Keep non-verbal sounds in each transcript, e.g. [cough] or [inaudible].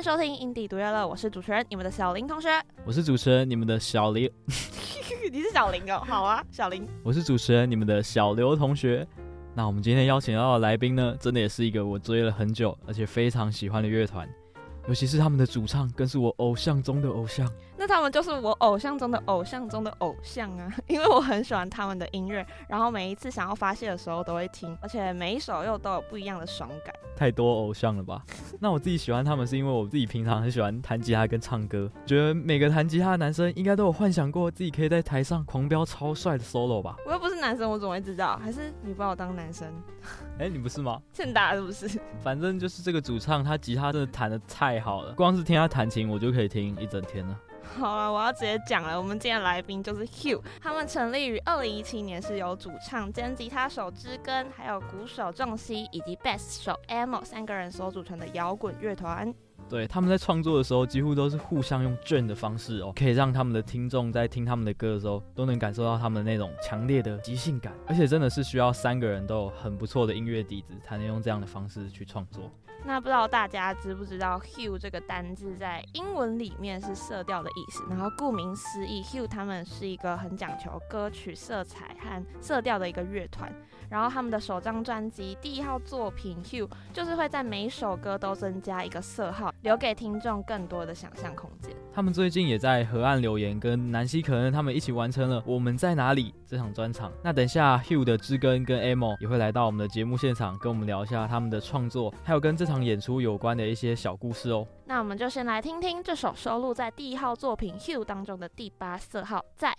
迎收听《印地独乐乐》，我是主持人，你们的小林同学。我是主持人，你们的小林。[laughs] 你是小林哦，好啊，小林。我是主持人，你们的小刘同学。那我们今天邀请到的来宾呢，真的也是一个我追了很久，而且非常喜欢的乐团。尤其是他们的主唱，更是我偶像中的偶像。那他们就是我偶像中的偶像中的偶像啊！[laughs] 因为我很喜欢他们的音乐，然后每一次想要发泄的时候都会听，而且每一首又都有不一样的爽感。太多偶像了吧？那我自己喜欢他们，是因为我自己平常很喜欢弹吉他跟唱歌，觉得每个弹吉他的男生应该都有幻想过自己可以在台上狂飙超帅的 solo 吧？我又不是男生，我怎么会知道？还是你把我当男生？哎、欸，你不是吗？欠打是不是？[laughs] 反正就是这个主唱，他吉他真的弹的太好了，光是听他弹琴，我就可以听一整天了。好了，我要直接讲了。我们今天来宾就是 Hugh，他们成立于二零一七年，是由主唱兼吉他手知根，还有鼓手仲熙以及贝斯手 M 三个人所组成的摇滚乐团。对，他们在创作的时候，几乎都是互相用卷的方式哦，可以让他们的听众在听他们的歌的时候，都能感受到他们那种强烈的即兴感。而且真的是需要三个人都有很不错的音乐底子，才能用这样的方式去创作。那不知道大家知不知道 Hue 这个单字在英文里面是色调的意思，然后顾名思义，Hue 他们是一个很讲求歌曲色彩和色调的一个乐团。然后他们的首张专辑第一号作品 Hue 就是会在每首歌都增加一个色号，留给听众更多的想象空间。他们最近也在河岸留言跟南西可恩他们一起完成了《我们在哪里》这场专场。那等一下 Hue 的知根跟 Amo 也会来到我们的节目现场，跟我们聊一下他们的创作，还有跟这场演出有关的一些小故事哦。那我们就先来听听这首收录在第一号作品 Hue 当中的第八色号在。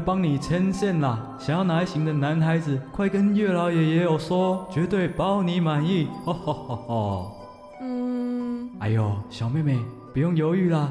来帮你牵线啦！想要哪一型的男孩子，快跟月老爷爷有说，绝对包你满意！吼吼吼吼！嗯，哎呦，小妹妹不用犹豫啦，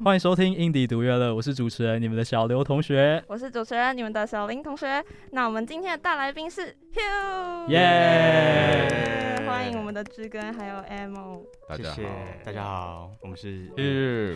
[laughs] 欢迎收听《阴帝独乐乐》，我是主持人你们的小刘同学，我是主持人你们的小林同学。那我们今天的大来宾是耶！欢迎我们的志根还有家好，谢谢大家好，我们是 Hugh。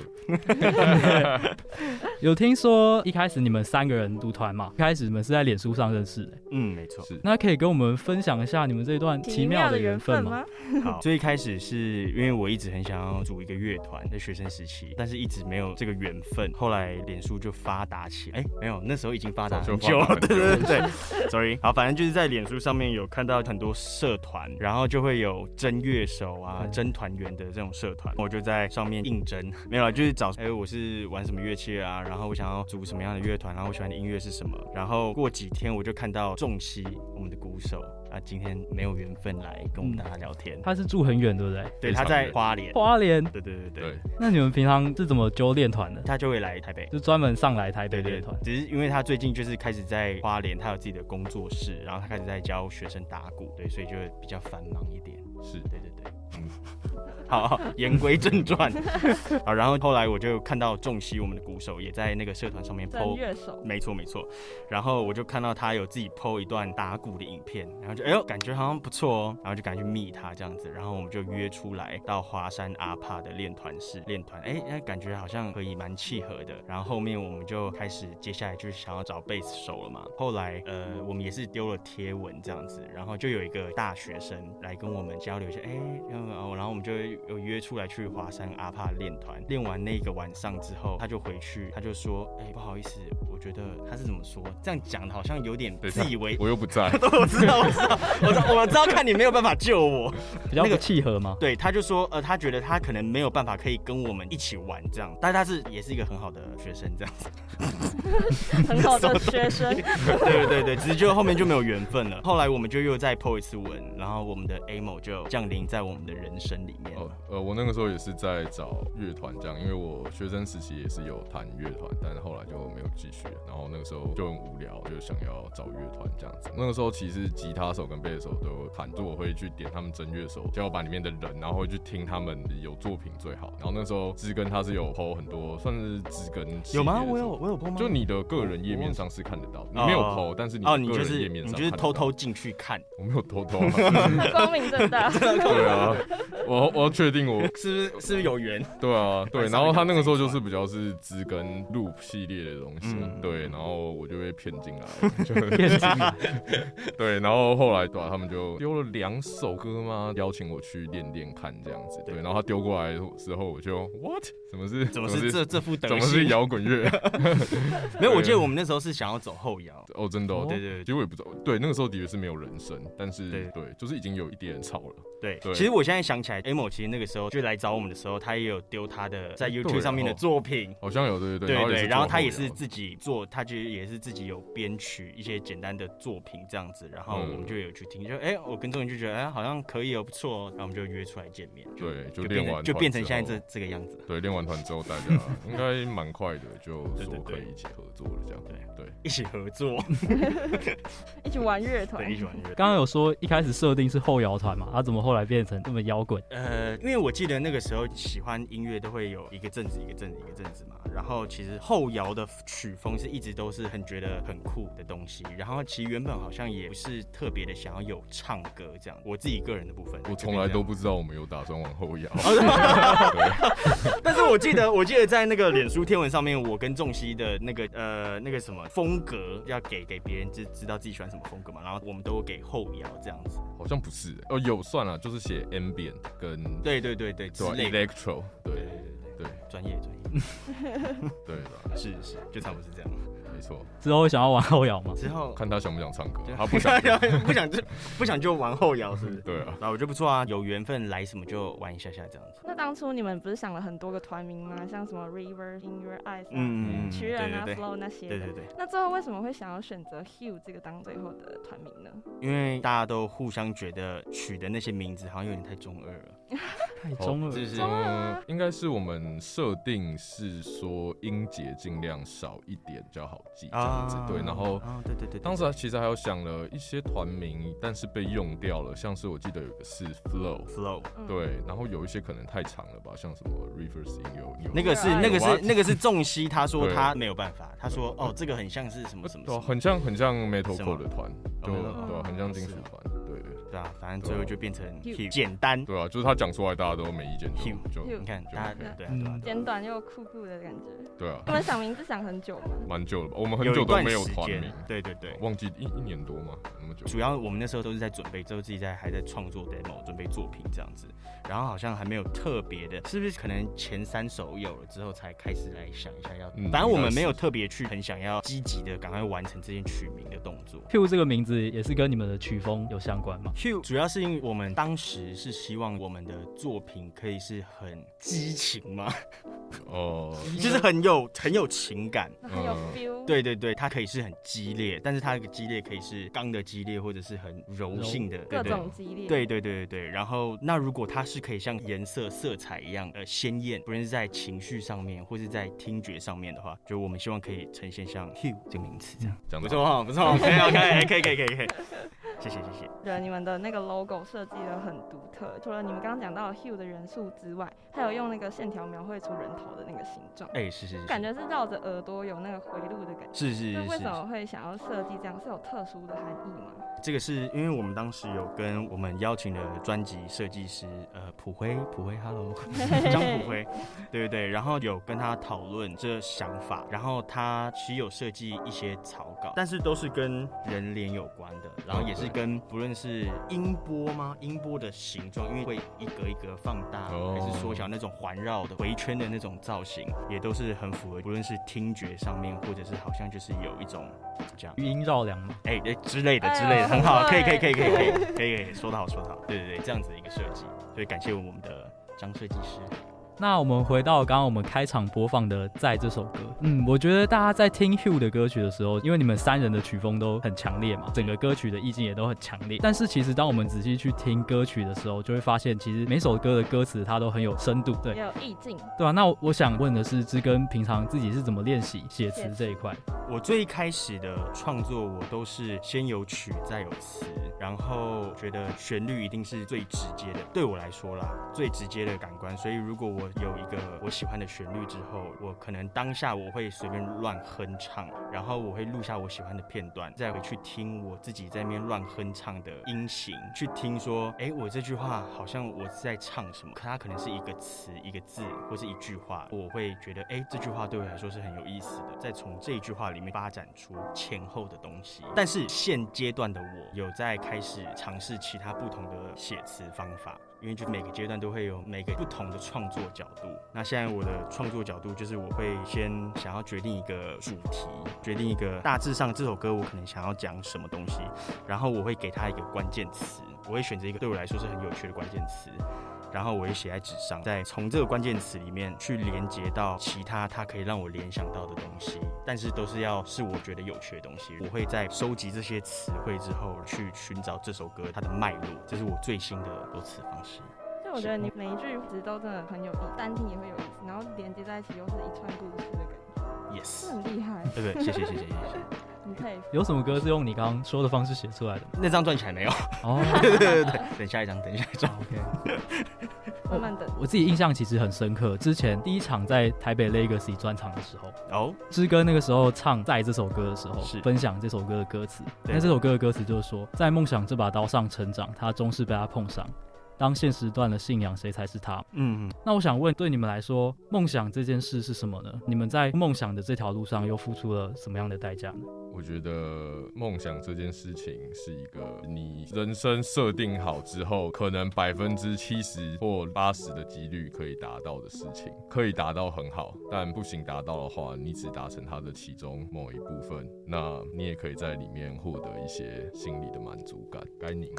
[laughs] 有听说一开始你们三个人组团嘛？一开始你们是在脸书上认识的，嗯，没错。是，那可以跟我们分享一下你们这段奇妙的缘分吗？好，[laughs] 最一开始是因为我一直很想要组一个乐团，在学生时期，但是一直没有这个缘分。后来脸书就发达起来，哎、欸，没有，那时候已经发达很久了，[laughs] 对对对对，sorry。好，反正就是在脸书上面有看到很多社团，然后就会有真乐手啊、真团员的这种社团，我就在上面应征，[laughs] 没有，就是找，哎、欸，我是玩什么乐器啊，然后我想要组什么样的乐团，然后我喜欢的音乐是什么，然后过几天我就看到重熙，我们的鼓手。他今天没有缘分来跟我们大家聊天，他是住很远，对不对？对，他在花莲。花莲。对对对对。那你们平常是怎么揪练团的？他就会来台北，就专门上来台北练团。只是因为他最近就是开始在花莲，他有自己的工作室，然后他开始在教学生打鼓，对，所以就会比较繁忙一点。是，对对对。嗯。好，言归正传。[laughs] 好，然后后来我就看到仲熙，我们的鼓手也在那个社团上面 po 乐手，没错没错。然后我就看到他有自己 po 一段打鼓的影片，然后就哎呦，感觉好像不错哦，然后就赶紧去密他这样子，然后我们就约出来到华山阿帕的练团室练团，哎哎，感觉好像可以蛮契合的。然后后面我们就开始，接下来就是想要找贝斯手了嘛。后来呃，我们也是丢了贴文这样子，然后就有一个大学生来跟我们交流一下，哎，然后然后我们就有约出来去华山阿帕练团。练完那个晚上之后，他就回去，他就说，哎，不好意思，我觉得他是怎么说？这样讲的好像有点自以为，我又不在，[laughs] 我知道，我知道，我知道，[laughs] 我知道，看你没有办法救我，比较那个契合吗？[laughs] 对，他就说，呃，他觉得他可能没有办法可以跟我们一起玩这样，但他是也是一个很好的学生这样子，很好的学生，对对对，只是就后面就没有缘分了。后来我们就又再 po 一次文，然后我们的 Amo 就降临在我们的人生里面。哦，呃，我那个时候也是在找乐团这样，因为我学生时期也是有弹乐团，但是后来就没有继续。然后那个时候就很无聊，就想要找乐团这样子。那个时候其实吉他手跟贝斯手都有弹，就我会去点他们真乐手，叫我把里面的人，然后会去听他们有作品最好。然后那时候知根他是有 po 很多，算是知根有吗？我有我有 po 吗？就你的个人页面上是看得到，你没有 po，但是你哦，你就是你就是偷偷进去看，我没有偷偷，[laughs] 光明正大。[laughs] 对啊，我我要确定我 [laughs] 是不是是不是有缘？对啊，对。然后他那个时候就是比较是知根 loop 系列的东西，对。然后我就被骗进来，[laughs] 就骗进来。对，然后后来对吧？他们就丢了两首歌嘛，邀请我去练练看这样子。对，然后他丢过来的时候，我就 what？怎么是怎么是这这副德怎么是摇滚乐？[laughs] 没有，我记得我们那时候是想要走后摇。哦，真的，对对。结果也不知道，对，那个时候的确是没有人声，但是对，就是已经有一点吵了。对，其实我现在想起来，Amo 其实那个时候就来找我们的时候，他也有丢他的在 YouTube 上面的作品，好像有，对对对对，然后他也是自己做，他就也是自己有编曲一些简单的作品这样子，然后我们就有去听，就哎，我跟仲熙就觉得哎好像可以哦，不错哦，然后我们就约出来见面，对，就练完就变成现在这这个样子，对，练完团之后大家 [laughs] 应该蛮快的就说可以一起合作了这样，对。对，一起合作，[laughs] 一起玩乐团，一起玩乐团。刚刚有说一开始设定是后摇团嘛，他怎么后来变成这么？摇滚，呃，因为我记得那个时候喜欢音乐都会有一个阵子一个阵子一个阵子嘛，然后其实后摇的曲风是一直都是很觉得很酷的东西，然后其实原本好像也不是特别的想要有唱歌这样，我自己个人的部分，我从来都不知道我们有打算往后摇，[laughs] 但是我记得我记得在那个脸书天文上面，我跟仲熙的那个呃那个什么风格要给给别人知知道自己喜欢什么风格嘛，然后我们都给后摇这样子，好像不是哦，有算了，就是写 ambient。跟对对对对，electro，对对对对，专业专业，[laughs] [laughs] 对吧？是是，就差不多是这样。没错，之后会想要玩后摇吗？之后看他想不想唱歌，他不想 [laughs] 不想就不想就玩后摇，是不是？对啊，那我觉得不错啊，有缘分来什么就玩一下下这样子。那当初你们不是想了很多个团名吗？像什么 River in Your Eyes，嗯，曲人啊，Flow 那些。对对对。那最后为什么会想要选择 Hugh 这个当最后的团名呢？因为大家都互相觉得取的那些名字好像有点太中二了，[laughs] 太中了，就是嗯，应该是我们设定是说音节尽量少一点比较好记这样子。对，然后，对对对，当时其实还有想了一些团名，但是被用掉了，像是我记得有个是 Flow，Flow，对，然后有一些可能太长了吧，像什么 Rivers in Your，那个是那个是那个是重熙，他说他没有办法，他说哦，这个很像是什么什么，很像很像 Metalcore 的团，就对，很像金属团，对对啊，反正最后就变成简单，对啊，就是他讲出来大家都没意见，就你看大家对对简短又酷酷的感觉，对啊，他们想名字想很久吗？蛮久了吧，我们很久都没有团名，对对对，忘记一一年多嘛，那么久。主要我们那时候都是在准备，之后自己在还在创作 demo，准备作品这样子，然后好像还没有特别的，是不是可能前三首有了之后才开始来想一下要，反正我们没有特别去很想要积极的赶快完成这件取名的动作。Hugh 这个名字也是跟你们的曲风有相关嘛？Hugh 主要是因为我们当时是希望我们的作品可以是很激情嘛，哦，[laughs] 就是很有很有情感，很有 feel。对对对，它可以是很激烈，但是它的激烈可以是刚的激烈，或者是很柔性的各种激烈。对对对对对，然后那如果它是可以像颜色色彩一样呃鲜艳，不论是在情绪上面或是在听觉上面的话，就我们希望可以呈现像 Hugh 这个名词这样。讲不错哈，不错，可以可以可以可以可以。谢谢谢谢。对，你们的那个 logo 设计的很独特，除了你们刚刚讲到 Hue 的元素之外，还有用那个线条描绘出人头的那个形状。哎、欸，是是是，感觉是绕着耳朵有那个回路的感觉。是是是，是。为什么会想要设计这样？是有特殊的含义吗？这个是因为我们当时有跟我们邀请的专辑设计师，呃，普辉，普辉，Hello，[laughs] 张普辉，对对对，然后有跟他讨论这个想法，然后他其实有设计一些草稿，但是都是跟人脸有关的，然后也是跟不论是音波吗？音波的形状，因为会一格一格放大还是缩小，那种环绕的回圈的那种造型，也都是很符合，不论是听觉上面，或者是好像就是有一种这样余音绕梁嘛，哎哎之类的之类的。很好，可以可以可以可以可以可以可以说得好说得好，对对对，这样子的一个设计，所以感谢我们的张设计师。那我们回到刚刚我们开场播放的《在》这首歌，嗯，我觉得大家在听 Hugh 的歌曲的时候，因为你们三人的曲风都很强烈嘛，整个歌曲的意境也都很强烈。但是其实当我们仔细去听歌曲的时候，就会发现其实每首歌的歌词它都很有深度，对，有意境，对啊，那我想问的是，知根平常自己是怎么练习写词这一块？我最开始的创作，我都是先有曲再有词，然后觉得旋律一定是最直接的，对我来说啦，最直接的感官。所以如果我有一个我喜欢的旋律之后，我可能当下我会随便乱哼唱，然后我会录下我喜欢的片段，再回去听我自己在那边乱哼唱的音型，去听说，哎，我这句话好像我是在唱什么？可它可能是一个词、一个字或是一句话，我会觉得，哎，这句话对我来说是很有意思的。再从这一句话里面发展出前后的东西。但是现阶段的我有在开始尝试其他不同的写词方法。因为就每个阶段都会有每个不同的创作角度。那现在我的创作角度就是我会先想要决定一个主题，决定一个大致上这首歌我可能想要讲什么东西，然后我会给他一个关键词，我会选择一个对我来说是很有趣的关键词。然后我也写在纸上，再从这个关键词里面去连接到其他它可以让我联想到的东西，但是都是要是我觉得有趣的东西。我会在收集这些词汇之后，去寻找这首歌它的脉络，这是我最新的歌词方式。所以我觉得你每一句词都真的很有意思，单听也会有意思，然后连接在一起又是一串故事的感觉。Yes，很厉害。对不对？谢谢谢谢谢谢。你可以有什么歌是用你刚刚说的方式写出来的？那张转起来没有？哦，对对对对，等下一张，等一下一张，OK。慢慢等。我自己印象其实很深刻，之前第一场在台北 Legacy 专场的时候，哦，知歌那个时候唱在这首歌的时候，是分享这首歌的歌词。那这首歌的歌词就是说，在梦想这把刀上成长，他终是被他碰上。当现实断了信仰，谁才是他？嗯嗯。那我想问，对你们来说，梦想这件事是什么呢？你们在梦想的这条路上又付出了什么样的代价呢？我觉得梦想这件事情是一个你人生设定好之后，可能百分之七十或八十的几率可以达到的事情，可以达到很好，但不行达到的话，你只达成它的其中某一部分，那你也可以在里面获得一些心理的满足感。该你。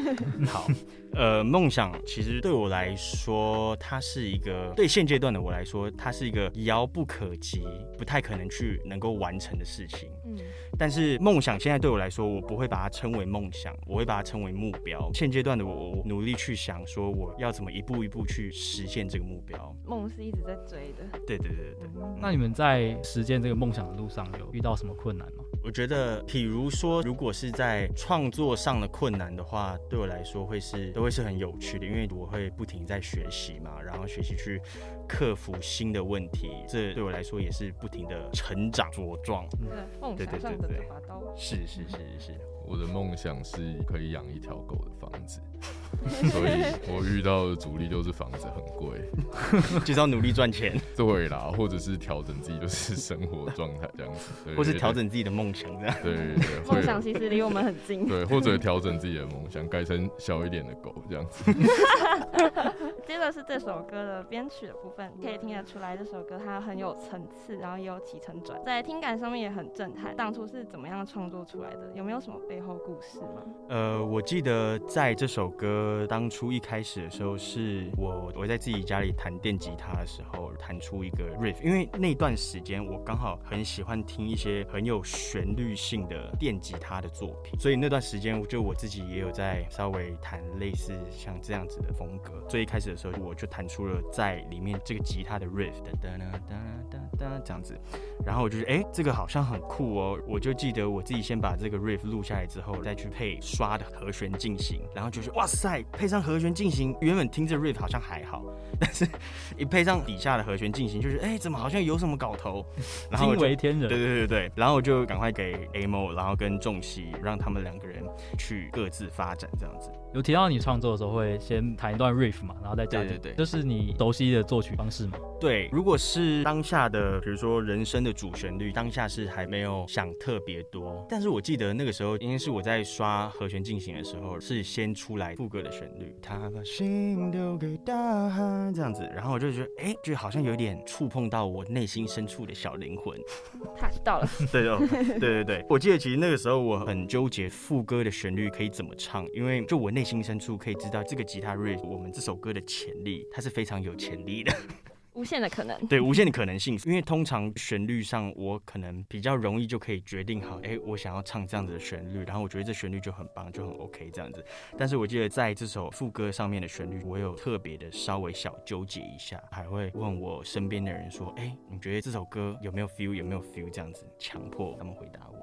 [laughs] 好，呃，梦想其实对我来说，它是一个对现阶段的我来说，它是一个遥不可及、不太可能去能够完成的事情。嗯。但是梦想现在对我来说，我不会把它称为梦想，我会把它称为目标。现阶段的我，我努力去想说，我要怎么一步一步去实现这个目标。梦是一直在追的。对对对对。那你们在实践这个梦想的路上，有遇到什么困难吗？我觉得，比如说，如果是在创作上的困难的话，对我来说会是都会是很有趣的，因为我会不停在学习嘛，然后学习去克服新的问题，这对我来说也是不停的成长茁壮。嗯，对对对对对，是是是是是。我的梦想是可以养一条狗的房子。[laughs] 所以我遇到的阻力就是房子很贵，[laughs] 就是要努力赚钱。[laughs] 对啦，或者是调整自己就是生活状态这样子，对，或是调整自己的梦想这样。对对对，梦想其实离我们很近。对，或者调整自己的梦想，改成小一点的狗这样子。接着是这首歌的编曲的部分，可以听得出来这首歌它很有层次，然后也有起承转，在听感上面也很震撼。当初是怎么样创作出来的？有没有什么背后故事吗？呃，我记得在这首歌。当初一开始的时候，是我我在自己家里弹电吉他的时候，弹出一个 riff。因为那段时间我刚好很喜欢听一些很有旋律性的电吉他的作品，所以那段时间就我自己也有在稍微弹类似像这样子的风格。最一开始的时候我就弹出了在里面这个吉他的 riff 的哒哒哒哒哒这样子，然后我就是哎，这个好像很酷哦，我就记得我自己先把这个 riff 录下来之后，再去配刷的和弦进行，然后就是哇塞，配上和弦进行，原本听着 riff 好像还好，但是一配上底下的和弦进行，就是哎，怎么好像有什么搞头，[laughs] 然后惊为天人，对对对对，然后我就赶快给 Amo，然后跟仲熙，让他们两个人去各自发展这样子。有提到你创作的时候会先弹一段 riff 嘛，然后再加对对对，这是你熟悉的作曲方式嘛？对，如果是当下的，比如说人生的主旋律，当下是还没有想特别多，但是我记得那个时候，应该是我在刷和弦进行的时候，是先出来副歌的旋律，他把心丢给大海这样子，然后我就觉得，哎、欸，就好像有点触碰到我内心深处的小灵魂，他到了，对。哦，[laughs] 对对对，我记得其实那个时候我很纠结副歌的旋律可以怎么唱，因为就我内心深处可以知道这个吉他 riff，我们这首歌的潜力，它是非常有潜力的。[laughs] 无限的可能，对，无限的可能性。因为通常旋律上，我可能比较容易就可以决定好，哎，我想要唱这样子的旋律，然后我觉得这旋律就很棒，就很 OK 这样子。但是我记得在这首副歌上面的旋律，我有特别的稍微小纠结一下，还会问我身边的人说，哎，你觉得这首歌有没有 feel？有没有 feel？这样子强迫他们回答我。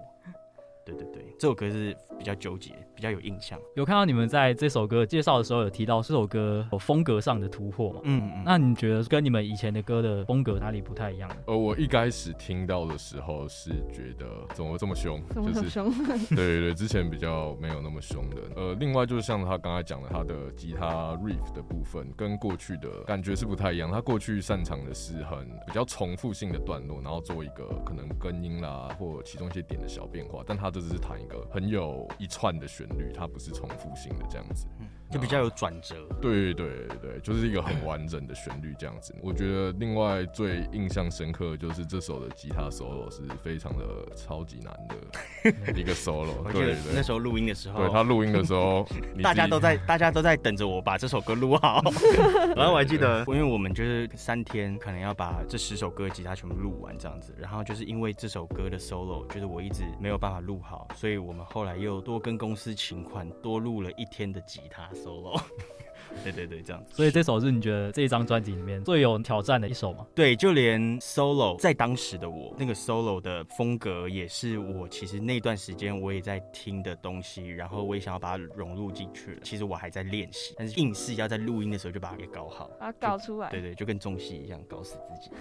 对对对，这首歌是比较纠结，比较有印象。有看到你们在这首歌介绍的时候有提到这首歌有风格上的突破嘛？嗯嗯。那你觉得跟你们以前的歌的风格哪里不太一样？呃，我一开始听到的时候是觉得怎么这么凶？怎么这么凶？[laughs] 就是、对对对，之前比较没有那么凶的。呃，另外就是像他刚才讲的，他的吉他 riff 的部分跟过去的感觉是不太一样。他过去擅长的是很比较重复性的段落，然后做一个可能根音啦或其中一些点的小变化，但他这只是弹一个很有一串的旋律，它不是重复性的这样子。就比较有转折，对对对，就是一个很完整的旋律这样子。我觉得另外最印象深刻的就是这首的吉他 solo 是非常的超级难的 [laughs] 一个 solo。对对，那时候录音的时候，对他录音的时候，大家都在 [laughs] 大家都在等着我把这首歌录好。[laughs] 然后我还记得，因为我们就是三天可能要把这十首歌吉他全部录完这样子。然后就是因为这首歌的 solo，就是我一直没有办法录好，所以我们后来又多跟公司请款，多录了一天的吉他。Solo，[laughs] 对对对，这样子。所以这首是你觉得这一张专辑里面最有挑战的一首吗？对，就连 solo 在当时的我，那个 solo 的风格也是我其实那段时间我也在听的东西，然后我也想要把它融入进去了。其实我还在练习，但是硬是要在录音的时候就把它给搞好，把它搞出来。对对，就跟中戏一样，搞死自己。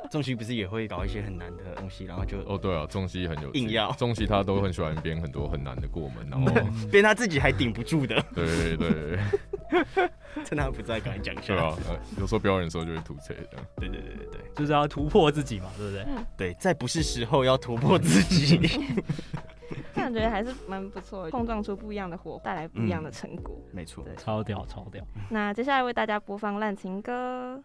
[laughs] 仲熙不是也会搞一些很难的东西，然后就哦对啊，仲熙很有硬要，仲熙他都很喜欢编很多很难的过门，然后编他自己还顶不住的。对 [laughs] 对对，[laughs] 趁他不在，赶紧讲一下。对啊，有时候表演的时候就会吐槽这样。对对对对对，就是要突破自己嘛，对不对？对，在不是时候要突破自己。感觉还是蛮不错的，碰撞出不一样的火，带来不一样的成果。没错，超屌超屌。那接下来为大家播放《烂情歌》。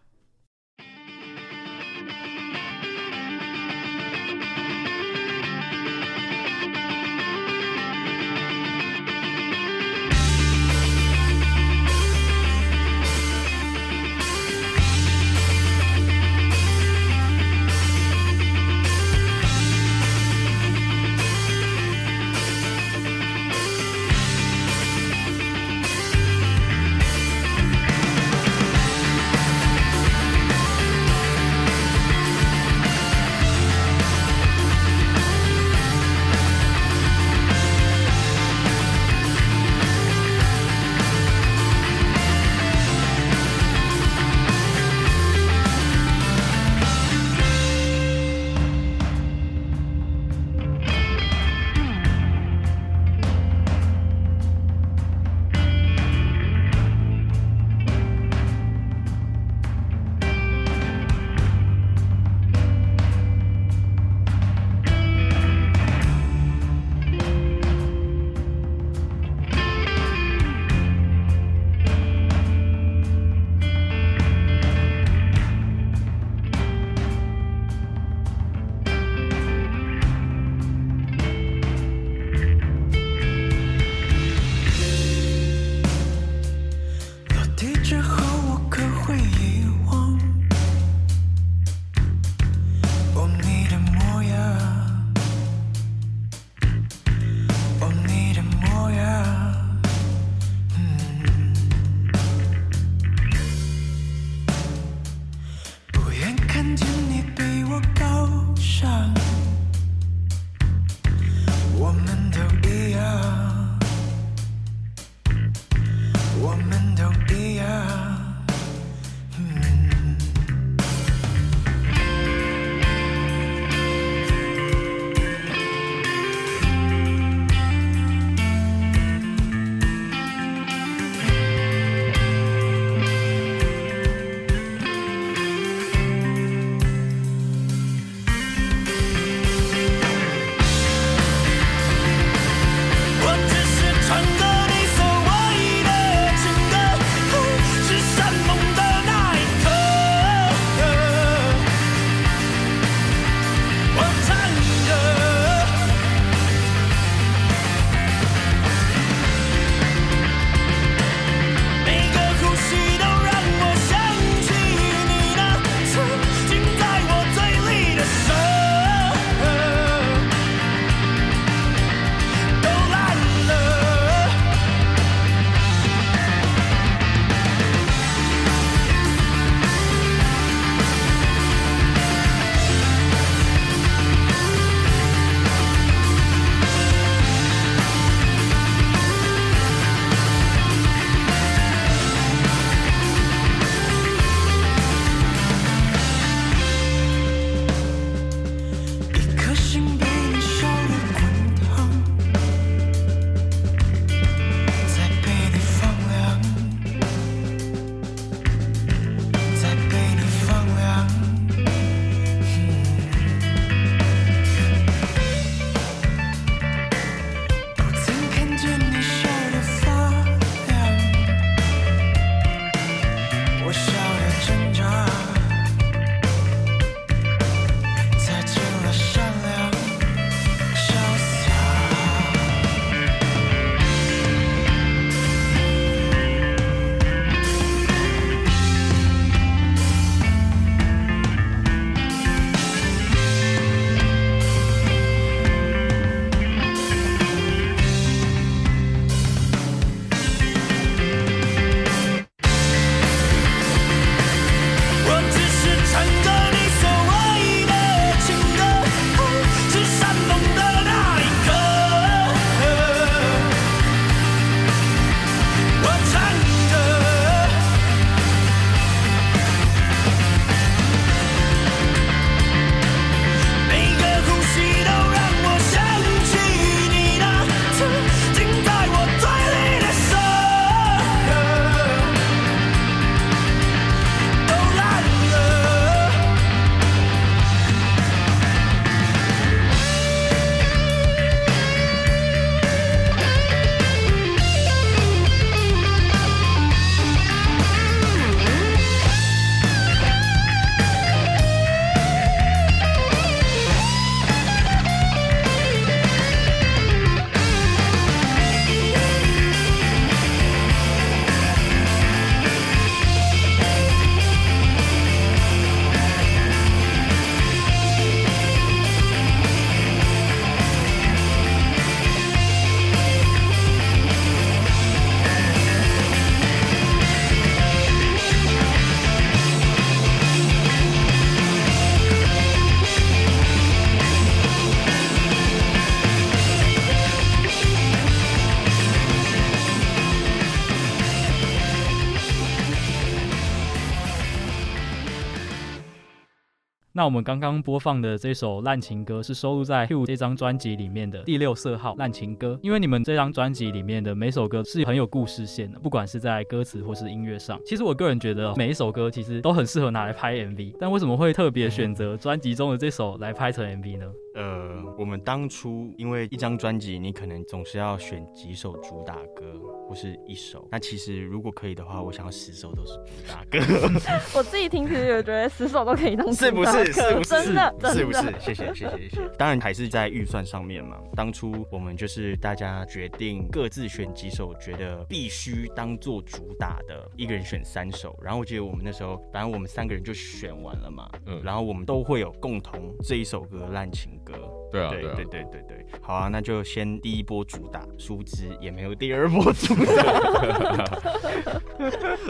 那我们刚刚播放的这首烂情歌是收录在 Hugh 这张专辑里面的第六色号烂情歌。因为你们这张专辑里面的每首歌是很有故事线的，不管是在歌词或是音乐上。其实我个人觉得每一首歌其实都很适合拿来拍 MV，但为什么会特别选择专辑中的这首来拍成 MV 呢？呃，我们当初因为一张专辑，你可能总是要选几首主打歌，或是一首。那其实如果可以的话，我想要十首都是主打歌。[laughs] 我自己听其实也觉得十首都可以当主打歌。是不是？是不是？真的，是不是？谢谢，谢谢，谢谢。当然还是在预算上面嘛。当初我们就是大家决定各自选几首，觉得必须当做主打的，一个人选三首。然后我记得我们那时候，反正我们三个人就选完了嘛。嗯。然后我们都会有共同这一首歌烂情。歌，对啊，对对对对对，好啊，那就先第一波主打，殊不知也没有第二波主打。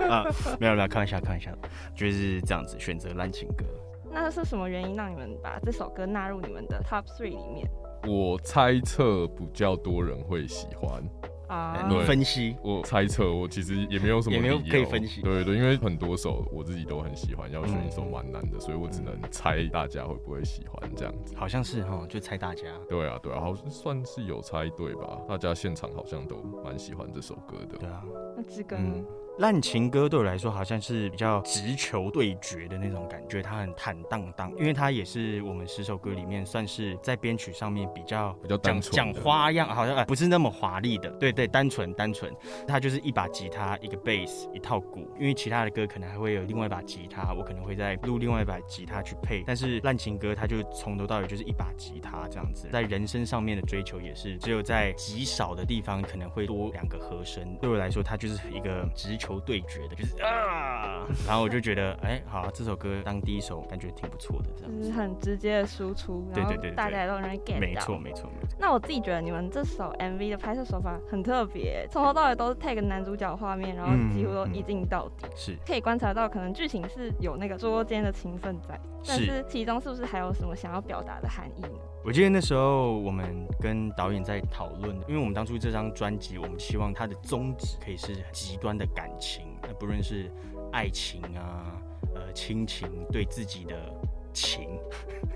[laughs] 啊，没有没有，开玩笑开玩笑，就是这样子选择滥情歌。那是什么原因让你们把这首歌纳入你们的 Top Three 里面？我猜测比较多人会喜欢。啊，你分析，我猜测，我其实也没有什么，也没有可以分析。对对，因为很多首我自己都很喜欢，要选一首蛮难的，所以我只能猜大家会不会喜欢这样子。好像是哈，就猜大家。对啊，对啊，好像算是有猜对吧？大家现场好像都蛮喜欢这首歌的。对啊，那志根。烂情歌对我来说好像是比较直球对决的那种感觉，它很坦荡荡，因为它也是我们十首歌里面算是在编曲上面比较比较讲讲花样，好像不是那么华丽的，对对，单纯单纯，它就是一把吉他，一个贝斯，一套鼓，因为其他的歌可能还会有另外一把吉他，我可能会再录另外一把吉他去配，但是烂情歌它就从头到尾就是一把吉他这样子，在人声上面的追求也是只有在极少的地方可能会多两个和声，对我来说它就是一个直球对决的。就是啊，然后我就觉得，哎、欸，好、啊，这首歌当第一首感觉挺不错的，这样就是很直接的输出，然后大家都容易 get。没错，没错，没错。那我自己觉得你们这首 MV 的拍摄手法很特别，从头到尾都是 take 男主角画面，然后几乎都一镜到底。是、嗯，可以观察到，可能剧情是有那个捉奸的情分在，但是其中是不是还有什么想要表达的含义呢？我记得那时候我们跟导演在讨论，因为我们当初这张专辑，我们希望它的宗旨可以是极端的感情。那不论是爱情啊，呃，亲情，对自己的情，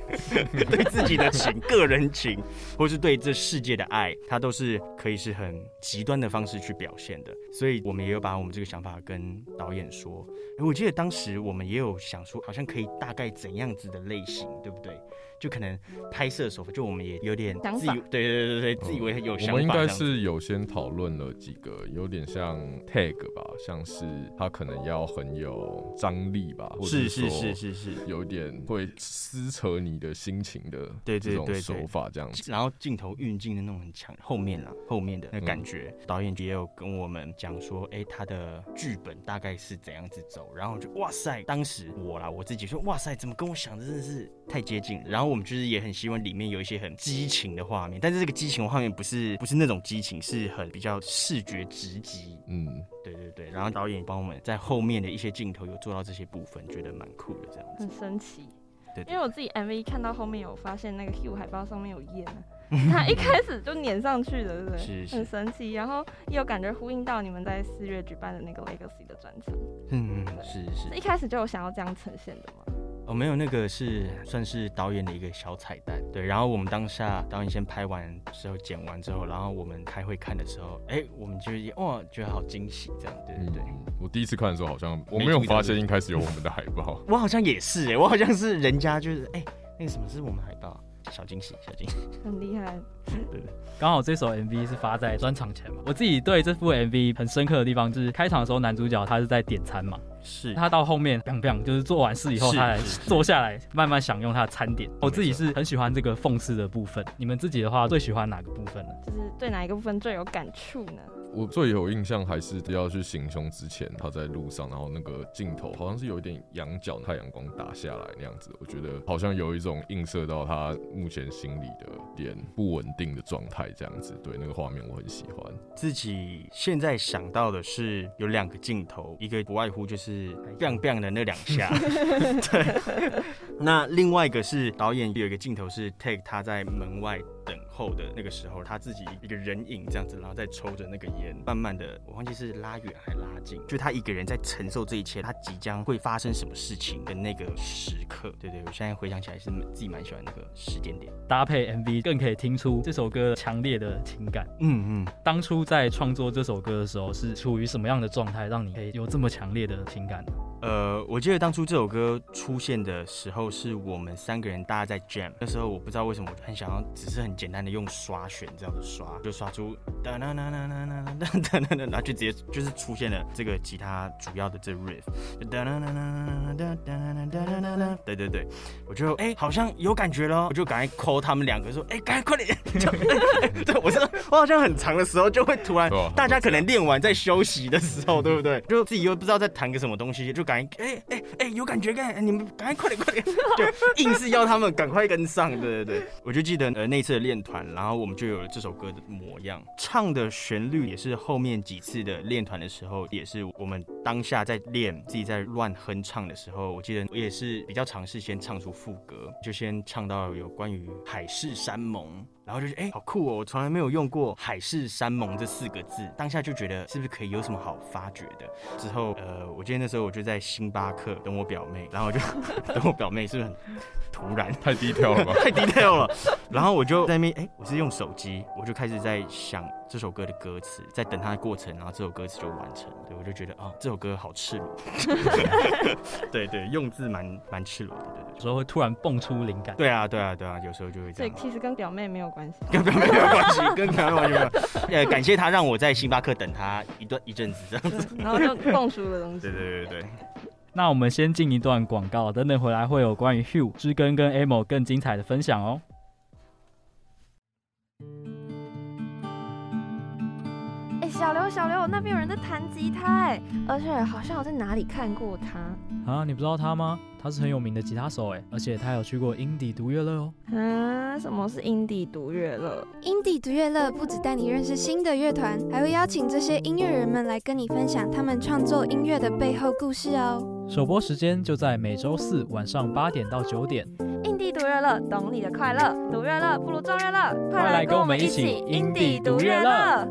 [laughs] 对自己的情，个人情，或是对这世界的爱，它都是可以是很极端的方式去表现的。所以，我们也有把我们这个想法跟导演说。我记得当时我们也有想说，好像可以大概怎样子的类型，对不对？就可能拍摄手法，就我们也有点自以，对对对对，自以为很有想法。我们应该是有先讨论了几个，有点像 tag 吧，像是他可能要很有张力吧，或者是是是是是。是，有点会撕扯你的心情的对这种手法这样子。然后镜头运镜的那种很强，后面啦，后面的那感觉，嗯、导演也有跟我们讲说，哎、欸，他的剧本大概是怎样子走，然后就哇塞，当时我啦我自己说，哇塞，怎么跟我想的真的是太接近了，然后。我们就是也很希望里面有一些很激情的画面，但是这个激情的画面不是不是那种激情，是很比较视觉直击。嗯，对对对。然后导演帮我们在后面的一些镜头有做到这些部分，觉得蛮酷的这样子。很神奇。对，对，因为我自己 MV 看到后面有发现那个 Hugh 海报上面有烟，[laughs] 他一开始就粘上去的，对不对？是，是。很神奇。然后也有感觉呼应到你们在四月举办的那个 Legacy 的专场。嗯，是是。一开始就有想要这样呈现的吗？哦，没有，那个是算是导演的一个小彩蛋，对。然后我们当下导演先拍完之后剪完之后，然后我们开会看的时候，哎，我们就哇，觉得好惊喜，这样，对对对、嗯。我第一次看的时候，好像我没有发现一开始有我们的海报。我好像也是，哎，我好像是人家就是，哎，那个什么是我们海报？小惊喜，小惊喜，[laughs] 很厉害。对对，刚好这首 MV 是发在专场前嘛。我自己对这部 MV 很深刻的地方，就是开场的时候男主角他是在点餐嘛。是他到后面，biang biang，就是做完事以后，他来坐下来慢慢享用他的餐点。我自己是很喜欢这个讽刺的部分。你们自己的话，最喜欢哪个部分呢？就是对哪一个部分最有感触呢？我最有印象还是要去行凶之前，他在路上，然后那个镜头好像是有一点仰角，太阳光打下来那样子，我觉得好像有一种映射到他目前心里的点不稳定的状态这样子。对，那个画面我很喜欢。自己现在想到的是有两个镜头，一个不外乎就是 biang biang 的那两下，[laughs] 对。[laughs] 那另外一个是导演有一个镜头是 take 他在门外等。候的那个时候，他自己一个人影这样子，然后再抽着那个烟，慢慢的，我忘记是拉远还拉近，就他一个人在承受这一切，他即将会发生什么事情的那个时刻。对对，我现在回想起来是自己蛮喜欢那个时间点，搭配 MV 更可以听出这首歌强烈的情感。嗯嗯，当初在创作这首歌的时候是处于什么样的状态，让你可以有这么强烈的情感呢？呃，我记得当初这首歌出现的时候，是我们三个人大家在 jam。那时候我不知道为什么，我很想要，只是很简单的用刷弦这样子刷，就刷出哒哒哒哒哒哒哒哒哒哒，然后就直接就是出现了这个吉他主要的这 riff。哒哒哒哒哒哒哒哒哒哒哒，对对对，我就哎、好像有感觉了，我就赶快 call 他们两个说，哎、赶快快点。[laughs] 对，我是我好像很长的时候就会突然，大家可能练完在休息的时候，对不对？就自己又不知道在弹个什么东西，就。赶紧哎哎哎，有感觉干，你们赶快快点快点，[laughs] 就硬是要他们赶快跟上，对对对，[laughs] 我就记得呃那次的练团，然后我们就有了这首歌的模样，唱的旋律也是后面几次的练团的时候，也是我们当下在练自己在乱哼唱的时候，我记得我也是比较尝试先唱出副歌，就先唱到有关于海誓山盟。然后就觉得哎，好酷哦！我从来没有用过“海誓山盟”这四个字，当下就觉得是不是可以有什么好发掘的？之后呃，我记得那时候我就在星巴克等我表妹，然后我就 [laughs] 等我表妹，是不是很突然？太低调了吧？[laughs] 太低调了。然后我就在那边哎，我是用手机，我就开始在想这首歌的歌词，在等它的过程，然后这首歌词就完成了。对，我就觉得哦，这首歌好赤裸。[laughs] 对对，用字蛮蛮赤裸的，对对。有时候会突然蹦出灵感。对啊对啊对啊，有时候就会这样。对，其实跟表妹没有关系。跟表妹没有关系，[laughs] 跟表妹完全没有。呃，感谢他让我在星巴克等他一段一阵子这样子，然后就蹦出了东西。对对对对。那我们先进一段广告，等等回来会有关于 Hugh 知根跟 Amo 更精彩的分享哦。小刘小刘，那边有人在弹吉他哎，而且好像我在哪里看过他。啊，你不知道他吗？他是很有名的吉他手哎，而且他有去过英迪独乐乐哦。啊，什么是英迪独乐乐？英迪独乐乐不只带你认识新的乐团，还会邀请这些音乐人们来跟你分享他们创作音乐的背后故事哦。首播时间就在每周四晚上八点到九点。英迪独乐乐，懂你的快乐，独乐乐不如众乐乐，快来跟我们一起英迪独乐乐。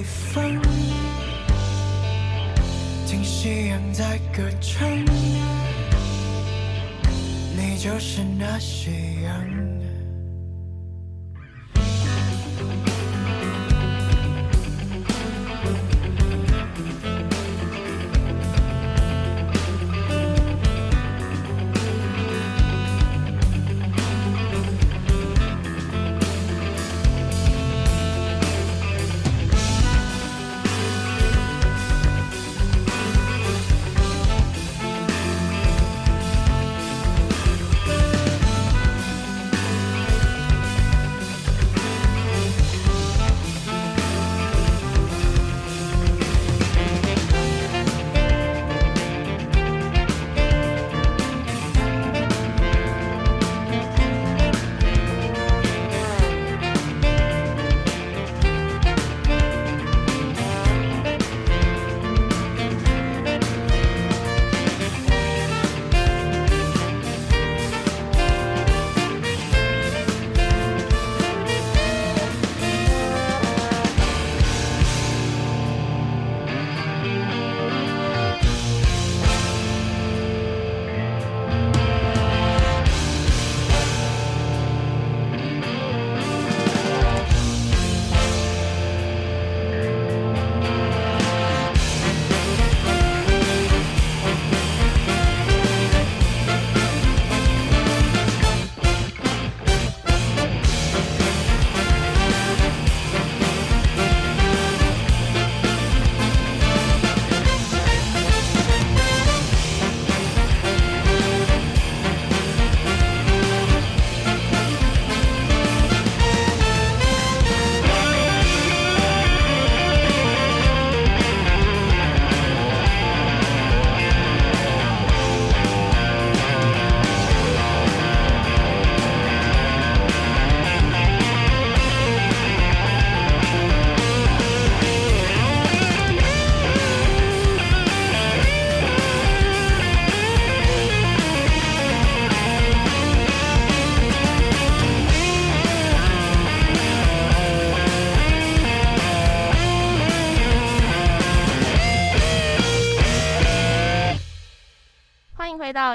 地方，听夕阳在歌唱，你就是那夕阳。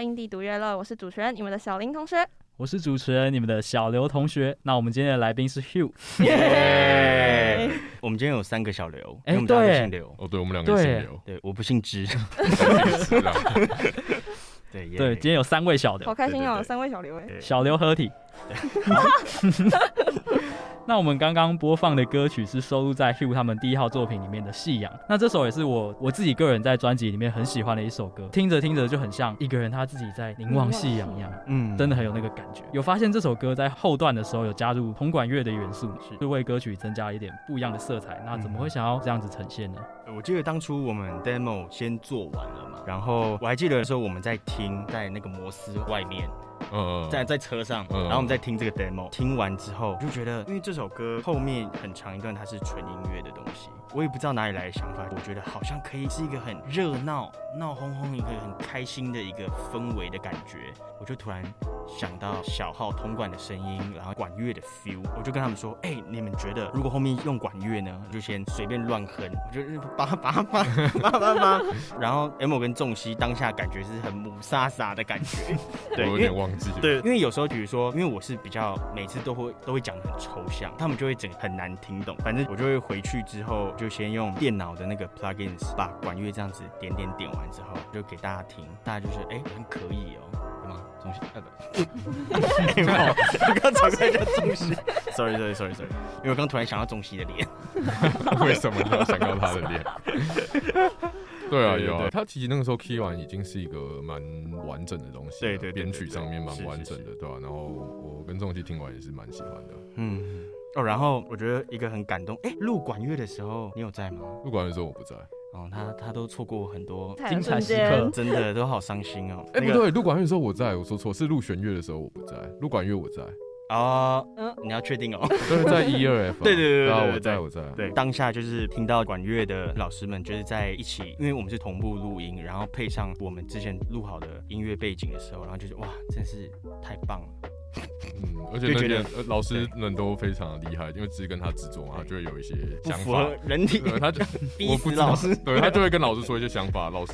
印地独乐乐，我是主持人，你们的小林同学。我是主持人，你们的小刘同学。那我们今天的来宾是 Hugh。我们今天有三个小刘，哎、欸，对，姓刘。哦，对，我们两个姓刘。对，我不姓之。对对，今天有三位小刘，好开心哦，有三位小刘哎，小刘合体。[laughs] 那我们刚刚播放的歌曲是收录在 Hugh 他们第一号作品里面的《夕阳》。那这首也是我我自己个人在专辑里面很喜欢的一首歌，听着听着就很像一个人他自己在凝望夕阳一样，嗯，真的很有那个感觉。有发现这首歌在后段的时候有加入铜管乐的元素，是为歌曲增加了一点不一样的色彩。那怎么会想要这样子呈现呢？我记得当初我们 demo 先做完了嘛，然后我还记得的时候我们在听，在那个摩斯外面。嗯，在在车上，然后我们在听这个 demo，听完之后就觉得，因为这首歌后面很长一段它是纯音乐的东西，我也不知道哪里来的想法，我觉得好像可以是一个很热闹、闹哄哄、一个很开心的一个氛围的感觉，我就突然想到小号铜管的声音，然后管乐的 feel，我就跟他们说，哎、欸，你们觉得如果后面用管乐呢？就先随便乱哼，我就叭叭叭叭叭叭叭，[laughs] 然后 M 跟仲熙当下感觉是很母沙沙的感觉，对，我有点忘记。对，因为有时候，比如说，因为我是比较每次都会都会讲得很抽象，他们就会整很难听懂。反正我就会回去之后，就先用电脑的那个 plugins 把管乐这样子点点点完之后，就给大家听，大家就是哎，很可以哦，对吗？中西，呃不，[laughs] 没有，我刚才在叫中西，[laughs] sorry sorry sorry sorry，因为我刚突然想到中西的脸，[laughs] 为什么你要想到他的脸？对啊，有啊，他其实那个时候 key 完已经是一个蛮完整的东西，对对，编曲上面蛮完整的，对吧？然后我跟仲西听完也是蛮喜欢的，嗯，哦，然后我觉得一个很感动，哎，录管乐的时候你有在吗？录管乐的时候我不在，哦，他他都错过很多精彩时刻，真的都好伤心哦。哎，不对，录管乐的时候我在，我说错，是录弦乐的时候我不在，录管乐我在。啊，嗯，你要确定哦。对，在一二 F。[laughs] 对对对对，我在我在。对，当下就是听到管乐的老师们就是在一起，因为我们是同步录音，然后配上我们之前录好的音乐背景的时候，然后就是哇，真是太棒了。嗯，而且那些老师们都非常的厉害，因为只是跟他制作嘛，他就会有一些想法。人体，他就 [laughs] 我不老师，对他就会跟老师说一些想法，老师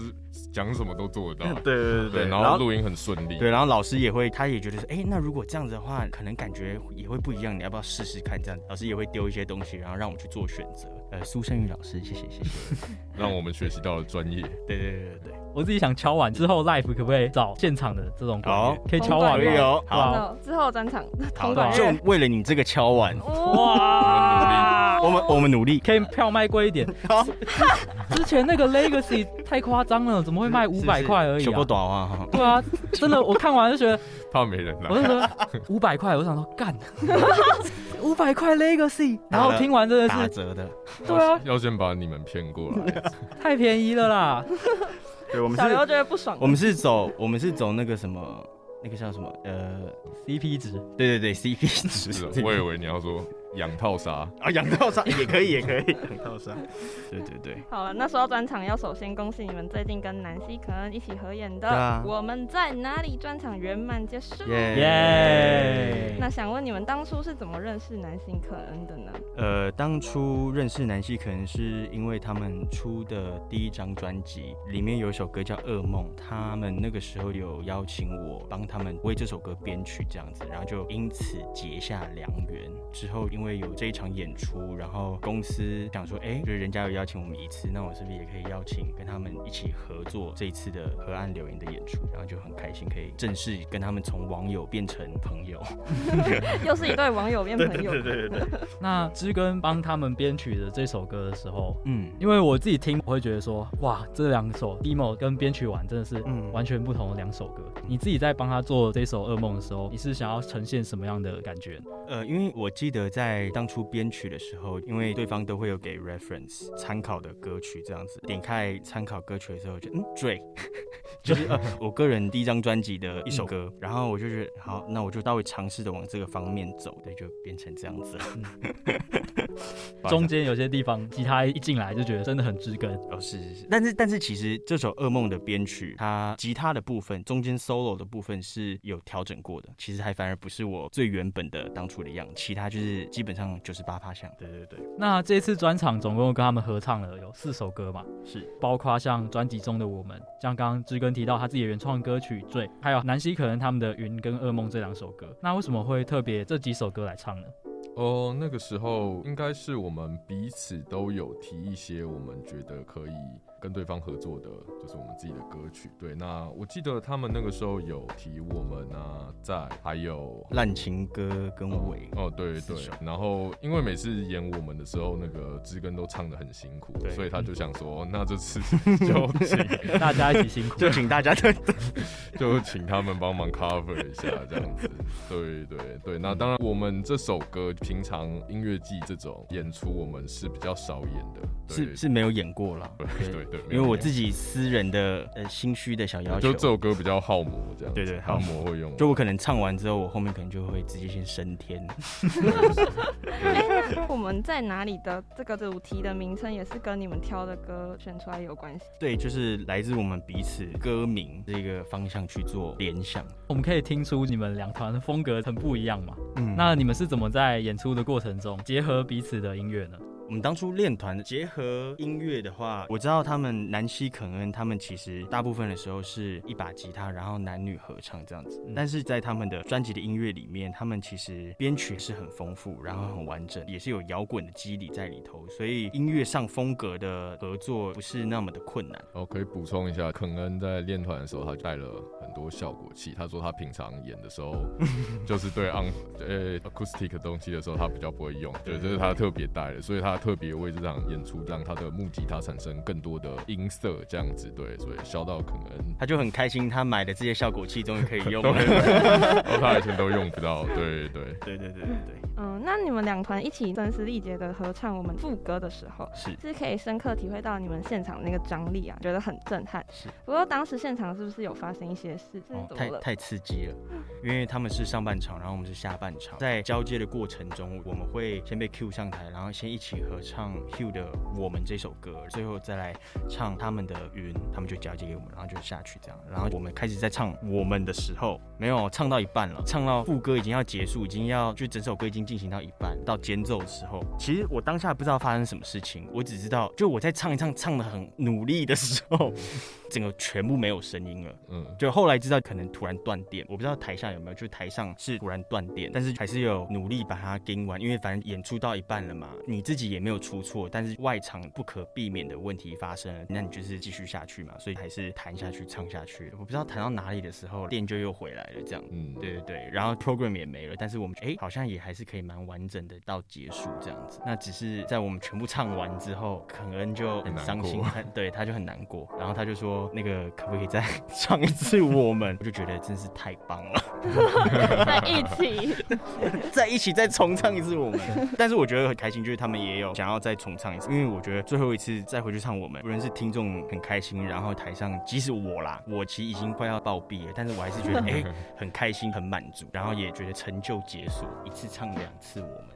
讲什么都做得到。对对对对，然后录音很顺利。对，然后老师也会，他也觉得说，哎，那如果这样子的话，可能感觉也会不一样，你要不要试试看？这样，老师也会丢一些东西，然后让我们去做选择。呃，苏胜宇老师，谢谢谢谢，[laughs] 让我们学习到了专业。对对对对对。我自己想敲碗之后，Life 可不可以找现场的这种？好，可以敲碗可以哦。好，之后专场。好，就为了你这个敲碗，哇！我们我们努力，可以票卖贵一点。好，[laughs] 之前那个 Legacy 太夸张了，怎么会卖五百块而已？不短啊！对啊，真的，我看完就觉得 [laughs] 怕没人了。我就说 [laughs] 五百块，我想说干，五百块 Legacy，然后听完真的是打折的。对啊，要先把你们骗过来，[laughs] 太便宜了啦。对，我们小刘觉得不爽。我们是走，我们是走那个什么，那个叫什么？呃，CP 值。对对对，CP 值。我以为你要说。养套杀啊，养套杀也可以，也可以养套杀。对对对。好了，那说到专场，要首先恭喜你们最近跟南希可恩一起合演的《我们在哪里》专场圆满结束。耶！那想问你们当初是怎么认识南希可恩的呢？呃，当初认识南希可恩是因为他们出的第一张专辑里面有一首歌叫《噩梦》，他们那个时候有邀请我帮他们为这首歌编曲，这样子，然后就因此结下良缘。之后因因为有这一场演出，然后公司想说，哎，就是人家有邀请我们一次，那我是不是也可以邀请跟他们一起合作这一次的河岸留言的演出？然后就很开心，可以正式跟他们从网友变成朋友，[laughs] 又是一对网友变朋友。对对对对。那知根帮他们编曲的这首歌的时候，嗯，因为我自己听，我会觉得说，哇，这两首 demo 跟编曲完真的是完全不同的两首歌。嗯、你自己在帮他做这首噩梦的时候，你是想要呈现什么样的感觉？呃，因为我记得在在当初编曲的时候，因为对方都会有给 reference 参考的歌曲，这样子。点开参考歌曲的时候就，就嗯，Drake，[laughs] 就是呃 [laughs] 我个人第一张专辑的一首歌，嗯、然后我就觉得好，那我就稍微尝试着往这个方面走，对，就变成这样子。了。中间有些地方吉他一进来就觉得真的很知根，[laughs] 哦，是是是，但是。但是其实这首噩梦的编曲，它吉他的部分中间 solo 的部分是有调整过的，其实还反而不是我最原本的当初的样子，其他就是。基本上就是八趴像，对对对。那这次专场总共跟他们合唱了有四首歌嘛？是，包括像专辑中的我们，像刚刚知根提到他自己的原创歌曲《醉》，还有南希可能他们的《云》跟《噩梦》这两首歌。那为什么会特别这几首歌来唱呢？哦，那个时候应该是我们彼此都有提一些我们觉得可以。跟对方合作的，就是我们自己的歌曲。对，那我记得他们那个时候有提我们啊，在还有烂情歌跟尾哦，哦，对对。然后因为每次演我们的时候，那个知根都唱的很辛苦，所以他就想说，那这次 [laughs] 就请 [laughs] 大家一起辛苦，就请大家对，[laughs] 就请他们帮忙 cover 一下这样子。对对对，那当然我们这首歌平常音乐季这种演出，我们是比较少演的，是是没有演过了。对对。对，因为我自己私人的呃心虚的小要求，就这首歌比较耗魔这样。对对，耗魔会用。就我可能唱完之后，我后面可能就会直接先升天。哎，我们在哪里的这个主题的名称也是跟你们挑的歌选出来有关系？对，就是来自我们彼此歌名这个方向去做联想。我们可以听出你们两团的风格很不一样嘛？嗯，那你们是怎么在演出的过程中结合彼此的音乐呢？我们当初练团结合音乐的话，我知道他们南希肯恩他们其实大部分的时候是一把吉他，然后男女合唱这样子。但是在他们的专辑的音乐里面，他们其实编曲是很丰富，然后很完整，也是有摇滚的基底在里头，所以音乐上风格的合作不是那么的困难。哦，可以补充一下，肯恩在练团的时候，他带了很多效果器。他说他平常演的时候，[laughs] 就是对 on 呃 acoustic 东西的时候，他比较不会用，对，这是他特别带的，所以他。特别为这场演出让他的木吉他产生更多的音色，这样子对，所以笑到可能他就很开心，他买的这些效果器终于可以用了，然后他以前都用不到，对对对对对对对。嗯，那你们两团一起声嘶力竭的合唱我们副歌的时候，是是可以深刻体会到你们现场那个张力啊，觉得很震撼。是，不过当时现场是不是有发生一些事？哦、太太刺激了，因为他们是上半场，然后我们是下半场，在交接的过程中，我们会先被 Q 上台，然后先一起合合唱 Hugh 的《我们》这首歌，最后再来唱他们的《云》，他们就交接给我们，然后就下去这样。然后我们开始在唱《我们》的时候，没有唱到一半了，唱到副歌已经要结束，已经要就整首歌已经进行到一半，到间奏的时候，其实我当下不知道发生什么事情，我只知道就我在唱一唱，唱的很努力的时候。整个全部没有声音了，嗯，就后来知道可能突然断电，我不知道台下有没有，就台上是突然断电，但是还是有努力把它盯完，因为反正演出到一半了嘛，你自己也没有出错，但是外场不可避免的问题发生了，那你就是继续下去嘛，所以还是弹下去唱下去。我不知道弹到哪里的时候电就又回来了，这样，嗯，对对对，然后 program 也没了，但是我们哎、欸、好像也还是可以蛮完整的到结束这样子，那只是在我们全部唱完之后，肯恩就很伤心，他对他就很难过，然后他就说那个可不可以。可以再 [laughs] 唱一次，我们我就觉得真是太棒了。在一起，[laughs] 在一起再重唱一次我们。但是我觉得很开心，就是他们也有想要再重唱一次，因为我觉得最后一次再回去唱我们，无论是听众很开心，然后台上即使我啦，我其实已经快要暴毙了，但是我还是觉得哎、欸、很开心很满足，然后也觉得成就解锁，一次唱两次我们。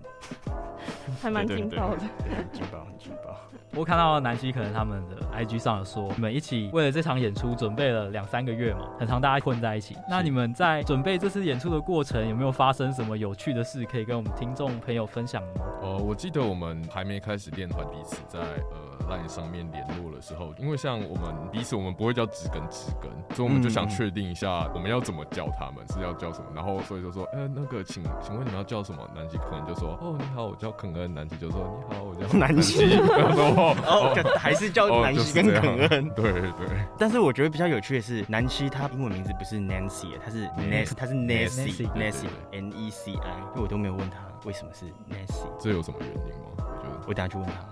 还蛮劲爆的，很劲爆，很劲爆。我看到南希可能他们的 IG 上有说，你们一起为了这场演出准备了两三个月嘛，很常大家混在一起。那你们在准备这次演出的过程，有没有发生什么有趣的事可以跟我们听众朋友分享呢？呃，我记得我们还没开始练团，彼此在呃。line 上面联络的时候，因为像我们彼此，我们不会叫直根直根，所以我们就想确定一下我们要怎么叫他们，是要叫什么。然后所以就说，呃，那个请请问你们要叫什么？南希可能就说，哦，你好，我叫肯恩。南希就说，你好，我叫南希。[laughs] [laughs] 哦，还是叫南希跟肯恩。对对。但是我觉得比较有趣的是，南希她英文名字不是 Nancy，她是 Ness，她是 Nessie，Nessie，N E C I。因为我都没有问她为什么是 Nessie，这有什么原因吗？我觉得我等下去问她。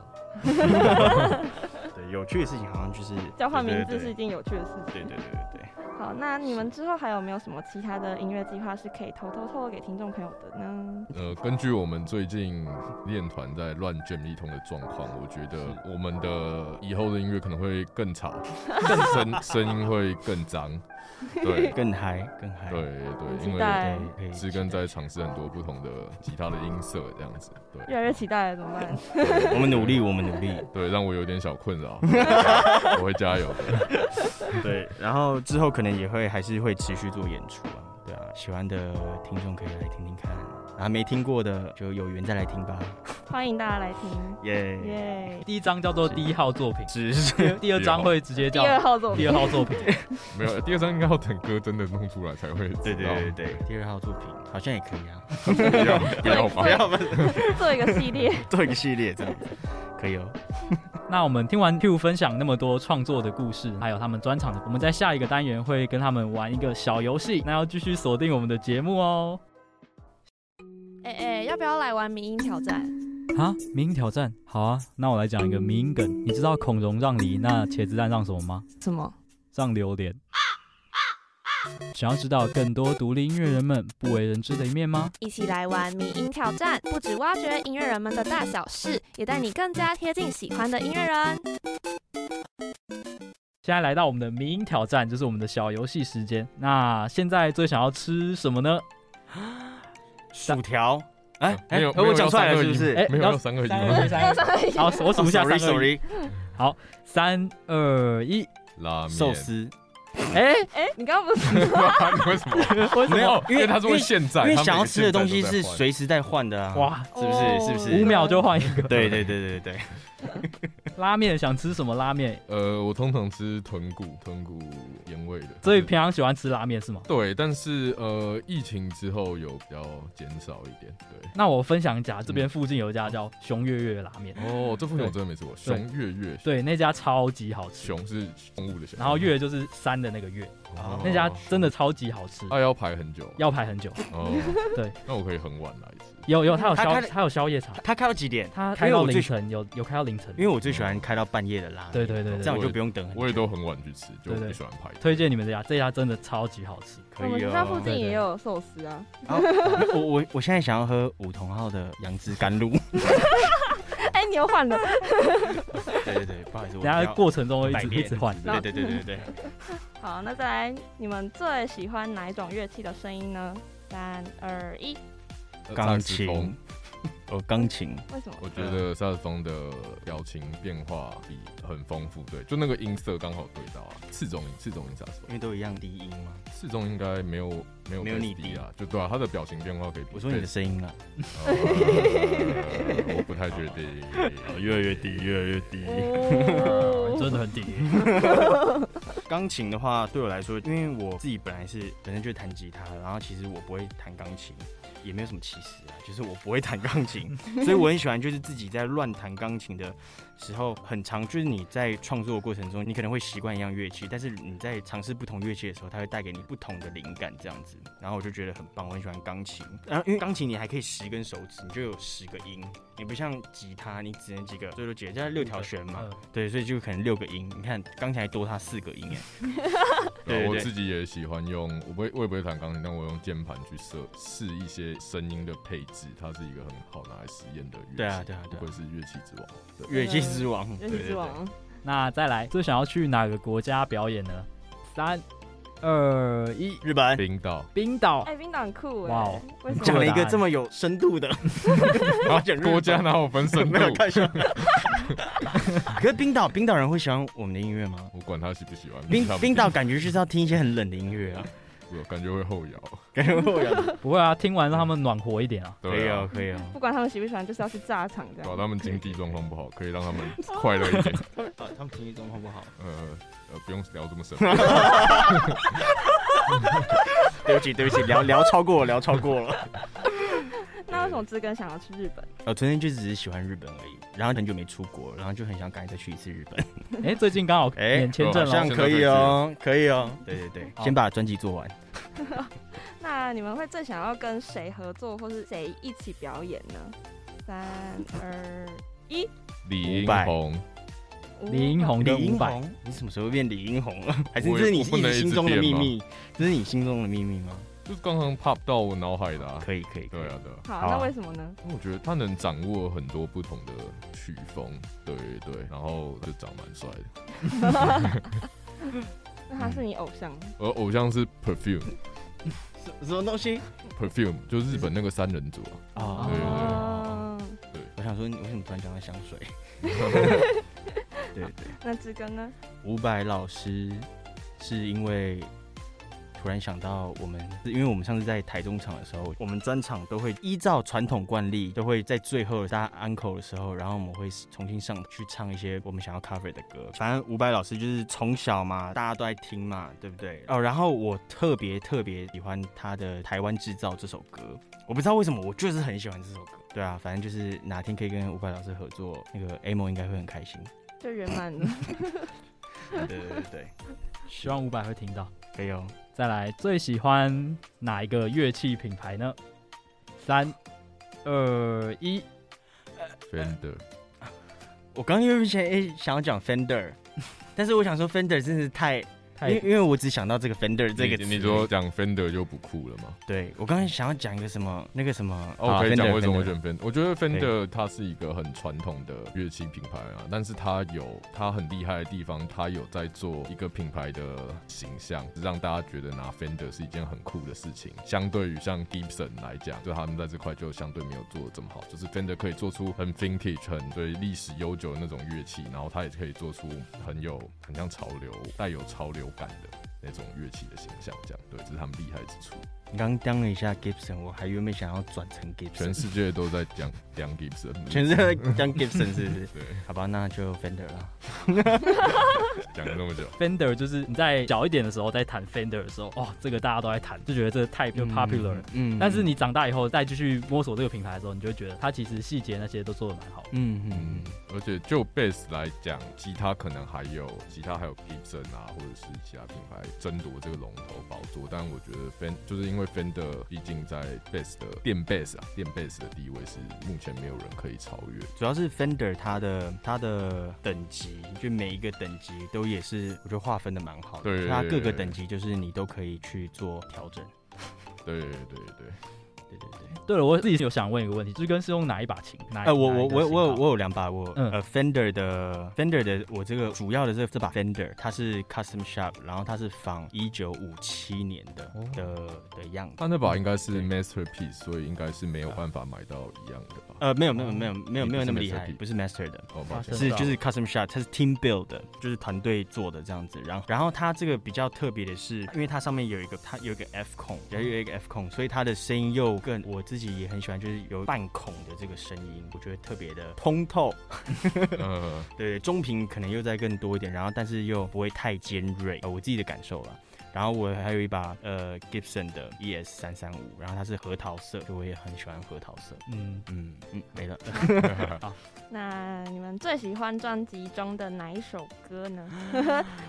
对，有趣的事情好像就是交换名字是一件有趣的事情。对对对对对。好，那你们之后还有没有什么其他的音乐计划是可以偷偷透露给听众朋友的呢？呃，根据我们最近练团在乱卷一通的状况，我觉得我们的以后的音乐可能会更吵，更 [laughs] 声声音会更脏。对，[laughs] 更嗨，更嗨。对对，因为植根在尝试很多不同的吉他的音色，这样子。对，越来越期待了，怎么办？我们努力，我们努力。[laughs] 对，让我有点小困扰，[laughs] 我会加油的。对，然后之后可能也会还是会持续做演出啊。对啊，喜欢的听众可以来听听看。然后没听过的就有缘再来听吧，[laughs] 欢迎大家来听，耶。耶！第一张叫做第一号作品，是是，第二张会直接叫第二号作品，第二号作品，[laughs] 没有，第二张应该要等歌真的弄出来才会。对对对对，第二号作品好像也可以啊，不要不要不要吧，[laughs] 做一个系列，做一个系列这样子可以哦。那我们听完 Hugh 分享那么多创作的故事，还有他们专场的，我们在下一个单元会跟他们玩一个小游戏，那要继续锁定我们的节目哦。哎哎，要不要来玩民音挑战？[laughs] 啊，迷音挑战，好啊。那我来讲一个民音梗，你知道孔融让梨，那茄子蛋让什么吗？什么？让榴莲。想要知道更多独立音乐人们不为人知的一面吗？一起来玩迷音挑战，不止挖掘音乐人们的大小事，也带你更加贴近喜欢的音乐人。现在来到我们的迷音挑战，就是我们的小游戏时间。那现在最想要吃什么呢？薯条，哎，没有，我讲出来了是不是？哎，没有三二一，没有三二一，[laughs] 好，我数一下，三二一，好，三二一，拉面，寿司，哎？哎，你刚刚不是说 [laughs] [laughs] 为什么？没有，因为他说现在，因为想要吃的东西是随时在换的啊，哇，是不是？是不是？五秒就换一个？对对对对对。[laughs] 拉面想吃什么拉面？呃，我通常吃豚骨，豚骨盐味的。所以平常喜欢吃拉面是吗？对，但是呃，疫情之后有比较减少一点。对，那我分享一家，这边附近有一家叫熊月月拉面。哦，这附近我真的没吃过。熊月月，对，那家超级好吃。熊是动物的熊，然后月就是山的那个月。那家真的超级好吃。那要排很久。要排很久。哦，[laughs] 对，那我可以很晚来吃。有有，他有宵他有宵夜场，他开到几点？他开到凌晨，有有开到凌晨。因为我最喜欢开到半夜的拉面，对对对，这样我就不用等。我也都很晚去吃，就不喜欢排。推荐你们这家，这家真的超级好吃。可以哦。他附近也有寿司啊。我我我现在想要喝五桐号的杨枝甘露。[laughs] 哎，你又换了。[laughs] 对对对，不好意思，等下过程中会一直一直换。对对对对对。好，那再来，你们最喜欢哪一种乐器的声音呢？三二一，钢琴。哦，钢琴。为什么？我觉得萨克斯风的表情变化比很丰富，对，就那个音色刚好对到啊。次中音，次中音萨克斯风，因为都一样低音嘛。次中应该没有没有没有你低啊，就对啊，他的表情变化可以。我说你的声音啊，[laughs] 我不太确定，越来越低，越来越低，真的很低。[laughs] 钢琴的话，对我来说，因为我自己本来是本身就弹吉他，然后其实我不会弹钢琴。也没有什么歧视啊，就是我不会弹钢琴，所以我很喜欢就是自己在乱弹钢琴的时候，很长就是你在创作的过程中，你可能会习惯一样乐器，但是你在尝试不同乐器的时候，它会带给你不同的灵感这样子，然后我就觉得很棒，我很喜欢钢琴。然后因为钢琴你还可以十根手指，你就有十个音，你不像吉他，你只能几个，最多几个，叫六条弦嘛，对，所以就可能六个音。你看钢琴还多它四个音哎。[laughs] 对，我自己也喜欢用，我不会，我也不会弹钢琴，但我用键盘去设试一些声音的配置，它是一个很好拿来实验的乐器。对啊，对啊，对，不愧是乐器之王，乐器之王，乐器之王。那再来，最想要去哪个国家表演呢？三二一，日本、冰岛、冰岛。哎，冰岛很酷哎！哇，讲了一个这么有深度的，[laughs] 然后讲国家哪有分深度？看一下。[laughs] 可是冰岛，冰岛人会喜欢我们的音乐吗？我管他喜不喜欢。冰冰岛感觉就是要听一些很冷的音乐啊。[laughs] 我感觉会后摇，感觉会后摇。[laughs] 不会啊，听完让他们暖和一点啊。可以啊，可以啊。不管他们喜不喜欢，就是要去炸场这样。搞他们经济状况不好，可以让他们快乐一点。他们经济状况不好。呃呃，不用聊这么深。对不起，对不起，聊聊超过了，聊超过了。那为什么志根想要去日本？呃，昨天就只是喜欢日本而已，然后很久没出国，然后就很想赶紧再去一次日本。[laughs] 哎，最近刚好 [laughs] 免签证了，这样可以哦，可以哦。[laughs] 对对对，先把专辑做完。那你们会最想要跟谁合作，或是谁一起表演呢？三二一，李英宏，李英宏，李英宏，你什么时候变李英宏了？还是这是你心中的秘密？这是你心中的秘密吗？就是刚刚 pop 到我脑海的，可以可以，对啊对啊。好，那为什么呢？因为我觉得他能掌握很多不同的曲风，对对，然后就长蛮帅的。[laughs] 那他是你偶像？我偶像是 Perfume，什什么东西？Perfume 就日本那个三人组啊。对对对。我想说，你为什么突然讲到香水？[laughs] 对对。那志根呢？伍佰老师是因为。突然想到，我们因为我们上次在台中场的时候，我们专场都会依照传统惯例，都会在最后大家 encore 的时候，然后我们会重新上去唱一些我们想要 cover 的歌。反正伍佰老师就是从小嘛，大家都在听嘛，对不对？哦，然后我特别特别喜欢他的《台湾制造》这首歌，我不知道为什么，我就是很喜欢这首歌。对啊，反正就是哪天可以跟伍佰老师合作，那个 Amo 应该会很开心，就圆满了。[laughs] 对对对对，希望伍佰会听到。可以哦。再来，最喜欢哪一个乐器品牌呢？三、二、一，Fender。我刚刚又想诶，想要讲 Fender，[laughs] 但是我想说 Fender 真是太。因因为我只想到这个 Fender 这个，你说讲 Fender 就不酷了吗？对，我刚才想要讲一个什么，那个什么，我可以讲为什么我选 Fender。我觉得 Fender 它是一个很传统的乐器品牌啊，但是它有它很厉害的地方，它有在做一个品牌的形象，让大家觉得拿 Fender 是一件很酷的事情。相对于像 Gibson 来讲，就他们在这块就相对没有做的这么好。就是 Fender 可以做出很 vintage、很对历史悠久的那种乐器，然后它也可以做出很有很像潮流、带有潮流感的那种乐器的形象，这样对，这是他们厉害之处。你刚刚讲了一下 Gibson，我还原本想要转成 Gibson。全世界都在讲讲 Gibson，全世界在讲 Gibson 是不是？[laughs] 对，好吧，那就 Fender 了。[laughs] 讲了那么久，Fender 就是你在小一点的时候在弹 Fender 的时候，哦，这个大家都在弹，就觉得这个太就 popular 了。嗯。嗯，但是你长大以后再继续摸索这个品牌的时候，你就会觉得它其实细节那些都做的蛮好的。嗯嗯嗯。而且就 bass 来讲，吉他可能还有其他还有 Gibson 啊，或者是其他品牌争夺这个龙头宝座。但我觉得 Fender 就是因为 Fender 毕竟在 bass 的电 bass 啊，电 bass 的地位是目前没有人可以超越。主要是 Fender 它的它的等级，就每一个等级都也是我觉得划分的蛮好的。对，它各个等级就是你都可以去做调整。对对对对。对对对，对了，我自己有想问一个问题，就是跟是用哪一把琴？哪呃，我我我我有我有两把，我呃 Fender 的 Fender 的，我这个主要的这这把 Fender，它是 Custom Shop，然后它是仿一九五七年的的的样子。它那把应该是 Masterpiece，所以应该是没有办法买到一样的吧？呃，没有没有没有没有没有那么厉害，不是 Master 的，是就是 Custom shot，它是 Team Build 的，就是团队做的这样子。然后然后它这个比较特别的是，因为它上面有一个它有一个 F 孔，然后有一个 F 孔，所以它的声音又更我自己。也很喜欢，就是有半孔的这个声音，我觉得特别的通透。[laughs] 嗯，[laughs] 对，中频可能又再更多一点，然后但是又不会太尖锐，呃，我自己的感受了。然后我还有一把呃 Gibson 的 ES 三三五，然后它是核桃色，就我也很喜欢核桃色。嗯嗯嗯，没了。[laughs] 好，那你们最喜欢专辑中的哪一首歌呢？[laughs]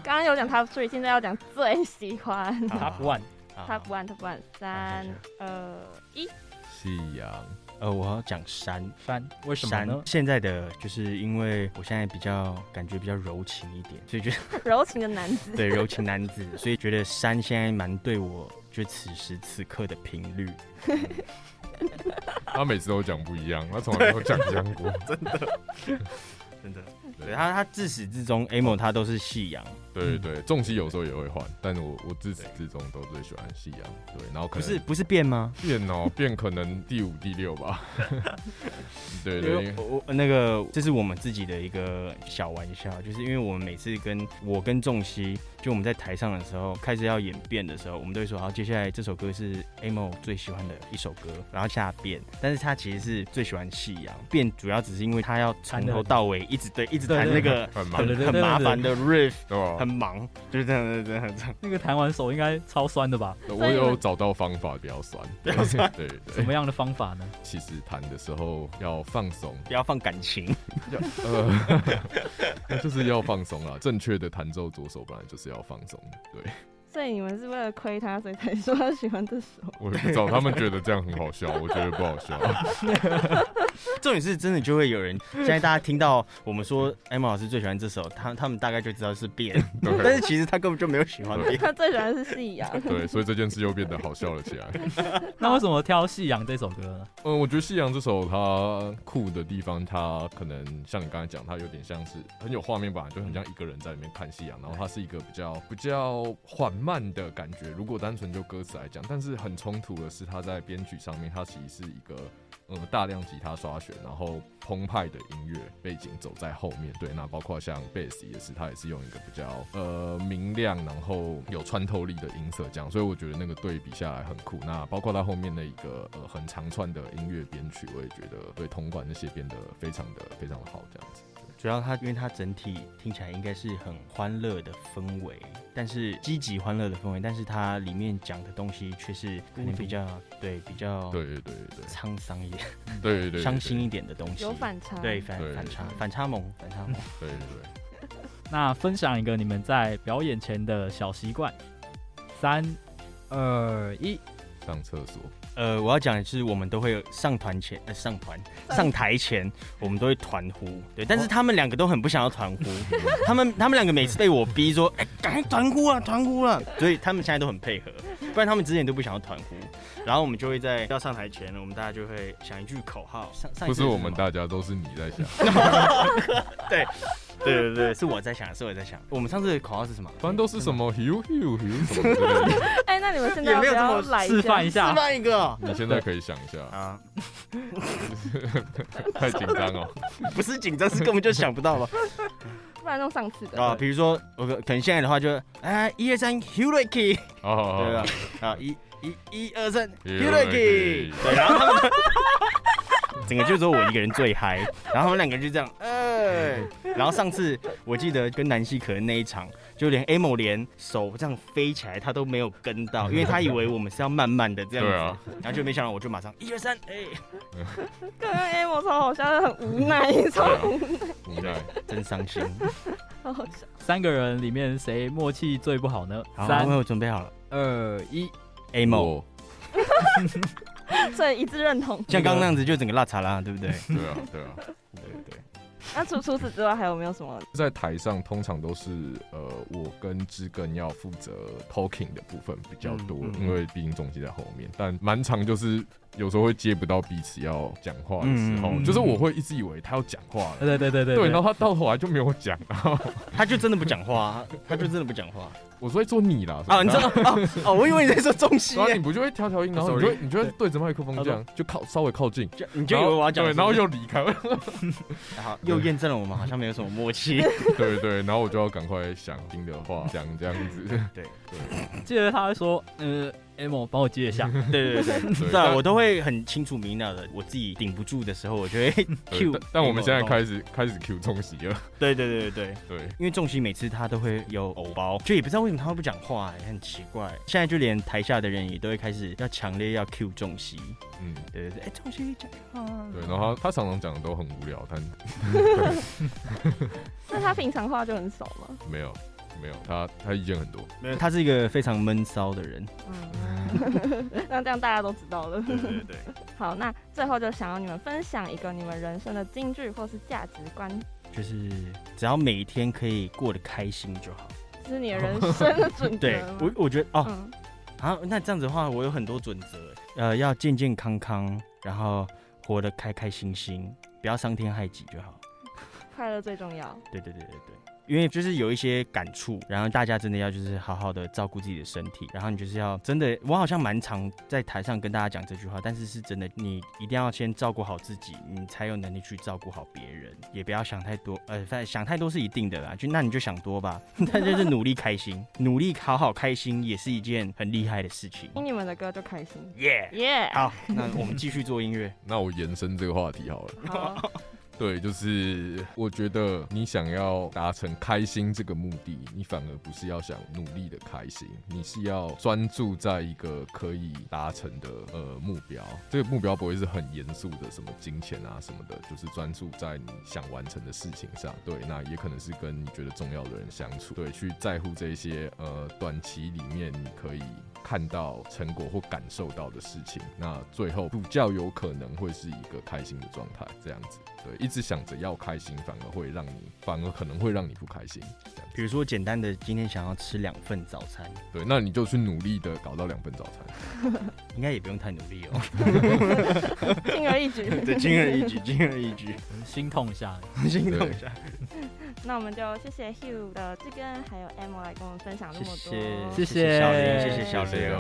刚刚有讲他，所以现在要讲最喜欢。Top one，Top one，Top one，三二一。夕阳，呃，我要讲山山，为什么呢？现在的就是因为我现在比较感觉比较柔情一点，所以觉得 [laughs] 柔情的男子，对柔情男子，所以觉得山现在蛮对我，就此时此刻的频率。[laughs] 他每次都讲不一样，他从来没有讲一样过，[laughs] 真的，真的。对他，他自始至终，amo 他都是夕阳。对对对，重机有时候也会换，但是我我自始至终都最喜欢夕阳。对，然后可能不是不是变吗？[laughs] 变哦，变可能第五、第六吧。[laughs] [laughs] 对对，我那个这是我们自己的一个小玩笑，就是因为我们每次跟我跟重熙，就我们在台上的时候，开始要演变的时候，我们都会说好，接下来这首歌是 amo 最喜欢的一首歌，然后下变。但是他其实是最喜欢夕阳，变主要只是因为他要从头到尾一直对一直。弹那个很很麻烦的 riff，很忙，就是这样这样这样。那个弹完手应该超酸的吧？我有找到方法，比较酸，比较酸。对对。什么样的方法呢？其实弹的时候要放松，不要放感情。呃，那 [laughs] 就是要放松啊！正确的弹奏左手本来就是要放松，对。所以你们是为了亏他，所以才说他喜欢这首。我也不知道，他们觉得这样很好笑，我觉得不好笑。[laughs] 重点是真的就会有人，现在大家听到我们说 amo 老师最喜欢这首，他他们大概就知道是变，但是其实他根本就没有喜欢变，他最喜欢的是夕阳。[laughs] 对，所以这件事又变得好笑了起来。[laughs] 那为什么挑夕阳这首歌呢？嗯，我觉得夕阳这首它酷的地方，它可能像你刚才讲，它有点像是很有画面感，就很像一个人在里面看夕阳，然后它是一个比较比较缓慢的感觉，如果单纯就歌词来讲，但是很冲突的是，他在编曲上面，它其实是一个呃大量吉他刷弦，然后澎湃的音乐背景走在后面。对，那包括像贝斯也是，他也是用一个比较呃明亮，然后有穿透力的音色这样，所以我觉得那个对比下来很酷。那包括他后面的一个呃很长串的音乐编曲，我也觉得对铜管那些变得非常的非常的好这样子。主要它，因为它整体听起来应该是很欢乐的氛围，但是积极欢乐的氛围，但是它里面讲的东西却是可能比较对比较对对对。沧桑一点，对对伤心一点的东西，有反差，对反反差反差萌反差萌，对对对。[laughs] 那分享一个你们在表演前的小习惯，三二一，上厕所。呃，我要讲的是，我们都会上团前，呃，上团上台前，我们都会团呼，对。但是他们两个都很不想要团呼，[laughs] 他们他们两个每次被我逼说，哎、欸，赶紧团呼啊，团呼啊，所以他们现在都很配合，不然他们之前都不想要团呼。然后我们就会在要上台前，我们大家就会想一句口号，上上。不是我们大家，都是你在想。[laughs] [laughs] 对。[laughs] 对对对，是我在想，是我在想。我们上次的口号是什么？反正都是什么 hiu hiu hiu 什么的。[laughs] 哎，那你们现在有没有这么示范一下？示范一个。[laughs] 你现在可以想一下啊。太紧张哦。不是紧张，是根本就想不到了。不然用上次的啊，比如说我可能现在的话就哎一二三 hiuriki 哦，对吧？啊一一一二三 hiuriki 对，然后他们整个就只有我一个人最嗨，然后他们两个人就这样哎。然后上次我记得跟南希可能那一场，就连 Amo 连手这样飞起来他都没有跟到，因为他以为我们是要慢慢的这样子，啊、然后就没想到我就马上一二三，哎，刚刚 Amo 超好笑，很无奈，超无奈，无奈，真伤心。好好笑。三个人里面谁默契最不好呢？好，三，我准备好了，二一，Amo。[laughs] [laughs] 所以一致认同，像刚刚那样子就整个辣茶啦，对不对？对啊，对啊，对对对。那除除此之外还有没有什么？在台上通常都是呃，我跟知根要负责 talking 的部分比较多，嗯嗯、因为毕竟重心在后面，但蛮长就是。有时候会接不到彼此要讲话的时候，嗯、就是我会一直以为他要讲话了，对对对对，对，然后他到头来就没有讲，然后 [laughs] 他就真的不讲话，他就真的不讲话。我说会说你啦，啊，你知道哦，哦，我以为你在说中西，然后你不就会调调音，然后你就你就会对。着麦克风这样，就靠稍微靠近，你就以为我要讲，对，然后又离开，[laughs] 然后又验证了我们好像没有什么默契，[laughs] 对对，然后我就要赶快想听的话讲这样子，对对，记得他会说，呃。Amo 帮我接一下，对 [laughs] 对对，对啊，我都会很清楚明了的，我自己顶不住的时候，我就会 [laughs] [laughs] Q。但我们现在开始开始 Q 重喜了。对对对对对对，因为重喜每次他都会有偶包，就也不知道为什么他会不讲话，很奇怪。现在就连台下的人也都会开始要强烈要 Q 重喜。嗯，对对对，哎，重喜讲话。对，然后他他常常讲的都很无聊，他。那他平常话就很少吗？没有。没有他，他意见很多。没有，他是一个非常闷骚的人。嗯，[laughs] 那这样大家都知道了。对对对。[laughs] 好，那最后就想要你们分享一个你们人生的金句或是价值观，就是只要每一天可以过得开心就好。这是你的人生的准则。对，我我觉得哦，嗯、好，那这样子的话，我有很多准则。呃，要健健康康，然后活得开开心心，不要伤天害己就好。[laughs] 快乐最重要。对对对对对。因为就是有一些感触，然后大家真的要就是好好的照顾自己的身体，然后你就是要真的，我好像蛮常在台上跟大家讲这句话，但是是真的，你一定要先照顾好自己，你才有能力去照顾好别人，也不要想太多，呃，反正想太多是一定的啦，就那你就想多吧，[laughs] 但就是努力开心，努力好好开心也是一件很厉害的事情。听你们的歌就开心，耶耶，好，那我们继续做音乐，[laughs] 那我延伸这个话题好了。[laughs] 好对，就是我觉得你想要达成开心这个目的，你反而不是要想努力的开心，你是要专注在一个可以达成的呃目标。这个目标不会是很严肃的，什么金钱啊什么的，就是专注在你想完成的事情上。对，那也可能是跟你觉得重要的人相处，对，去在乎这些呃短期里面你可以看到成果或感受到的事情。那最后比较有可能会是一个开心的状态，这样子。对，一直想着要开心，反而会让你，反而可能会让你不开心。比如说简单的，今天想要吃两份早餐，对，那你就去努力的搞到两份早餐，[laughs] 应该也不用太努力哦，[laughs] 轻而易举，[laughs] 对，轻而易举，轻而易举，心痛一下，心痛一下。那我们就谢谢 Hugh 的志根还有 Amo 来跟我们分享那么多，谢谢小林，谢谢小林。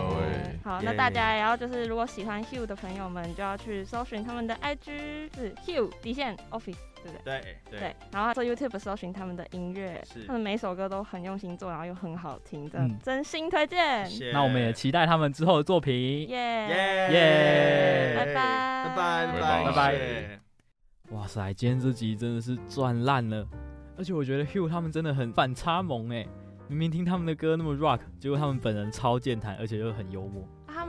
好，那大家也要就是如果喜欢 Hugh 的朋友们，就要去搜寻他们的 IG 是 Hugh 底线 Office，对不对？对对，然后在 YouTube 搜寻他们的音乐，他们每首歌都很用心做，然后又很好听的，真心推荐。那我们也期待他们之后的作品。耶。耶，拜拜。拜拜拜拜拜拜。哇塞，今天这集真的是赚烂了。而且我觉得 Hugh 他们真的很反差萌哎，明明听他们的歌那么 rock，结果他们本人超健谈，而且又很幽默。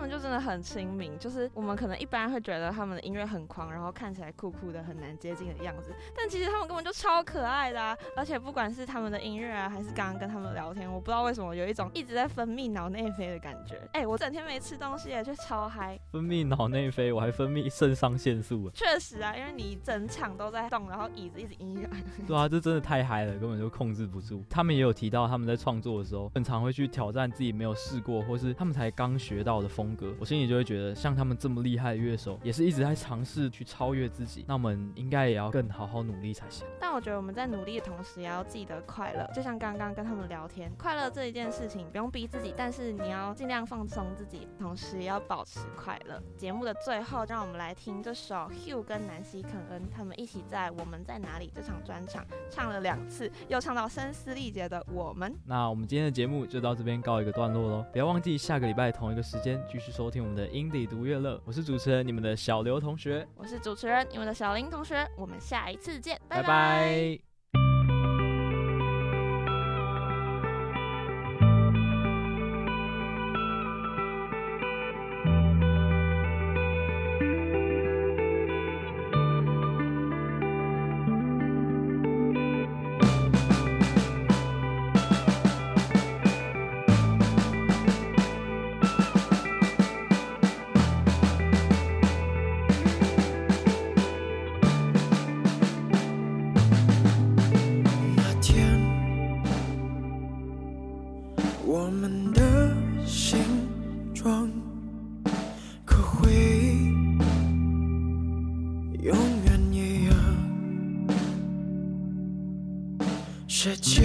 就真的很亲民，就是我们可能一般会觉得他们的音乐很狂，然后看起来酷酷的，很难接近的样子。但其实他们根本就超可爱的啊！而且不管是他们的音乐啊，还是刚刚跟他们聊天，我不知道为什么有一种一直在分泌脑内啡的感觉。[laughs] 哎、欸，我整天没吃东西也却超嗨。分泌脑内啡，我还分泌肾上腺素。确实啊，因为你整场都在动，然后椅子一直音乐。[laughs] 对啊，这真的太嗨了，根本就控制不住。他们也有提到，他们在创作的时候，很常会去挑战自己没有试过，或是他们才刚学到的风格。我心里就会。觉得像他们这么厉害的乐手，也是一直在尝试去超越自己。那我们应该也要更好好努力才行。但我觉得我们在努力的同时，也要记得快乐。就像刚刚跟他们聊天，快乐这一件事情不用逼自己，但是你要尽量放松自己，同时也要保持快乐。节目的最后，让我们来听这首 Hugh 跟南希肯恩他们一起在《我们在哪里》这场专场唱了两次，又唱到声嘶力竭的我们。那我们今天的节目就到这边告一个段落喽。不要忘记下个礼拜同一个时间继续收听我们的。音底读乐乐，我是主持人，你们的小刘同学。我是主持人，你们的小林同学。我们下一次见，拜拜。拜拜。永远一样。世界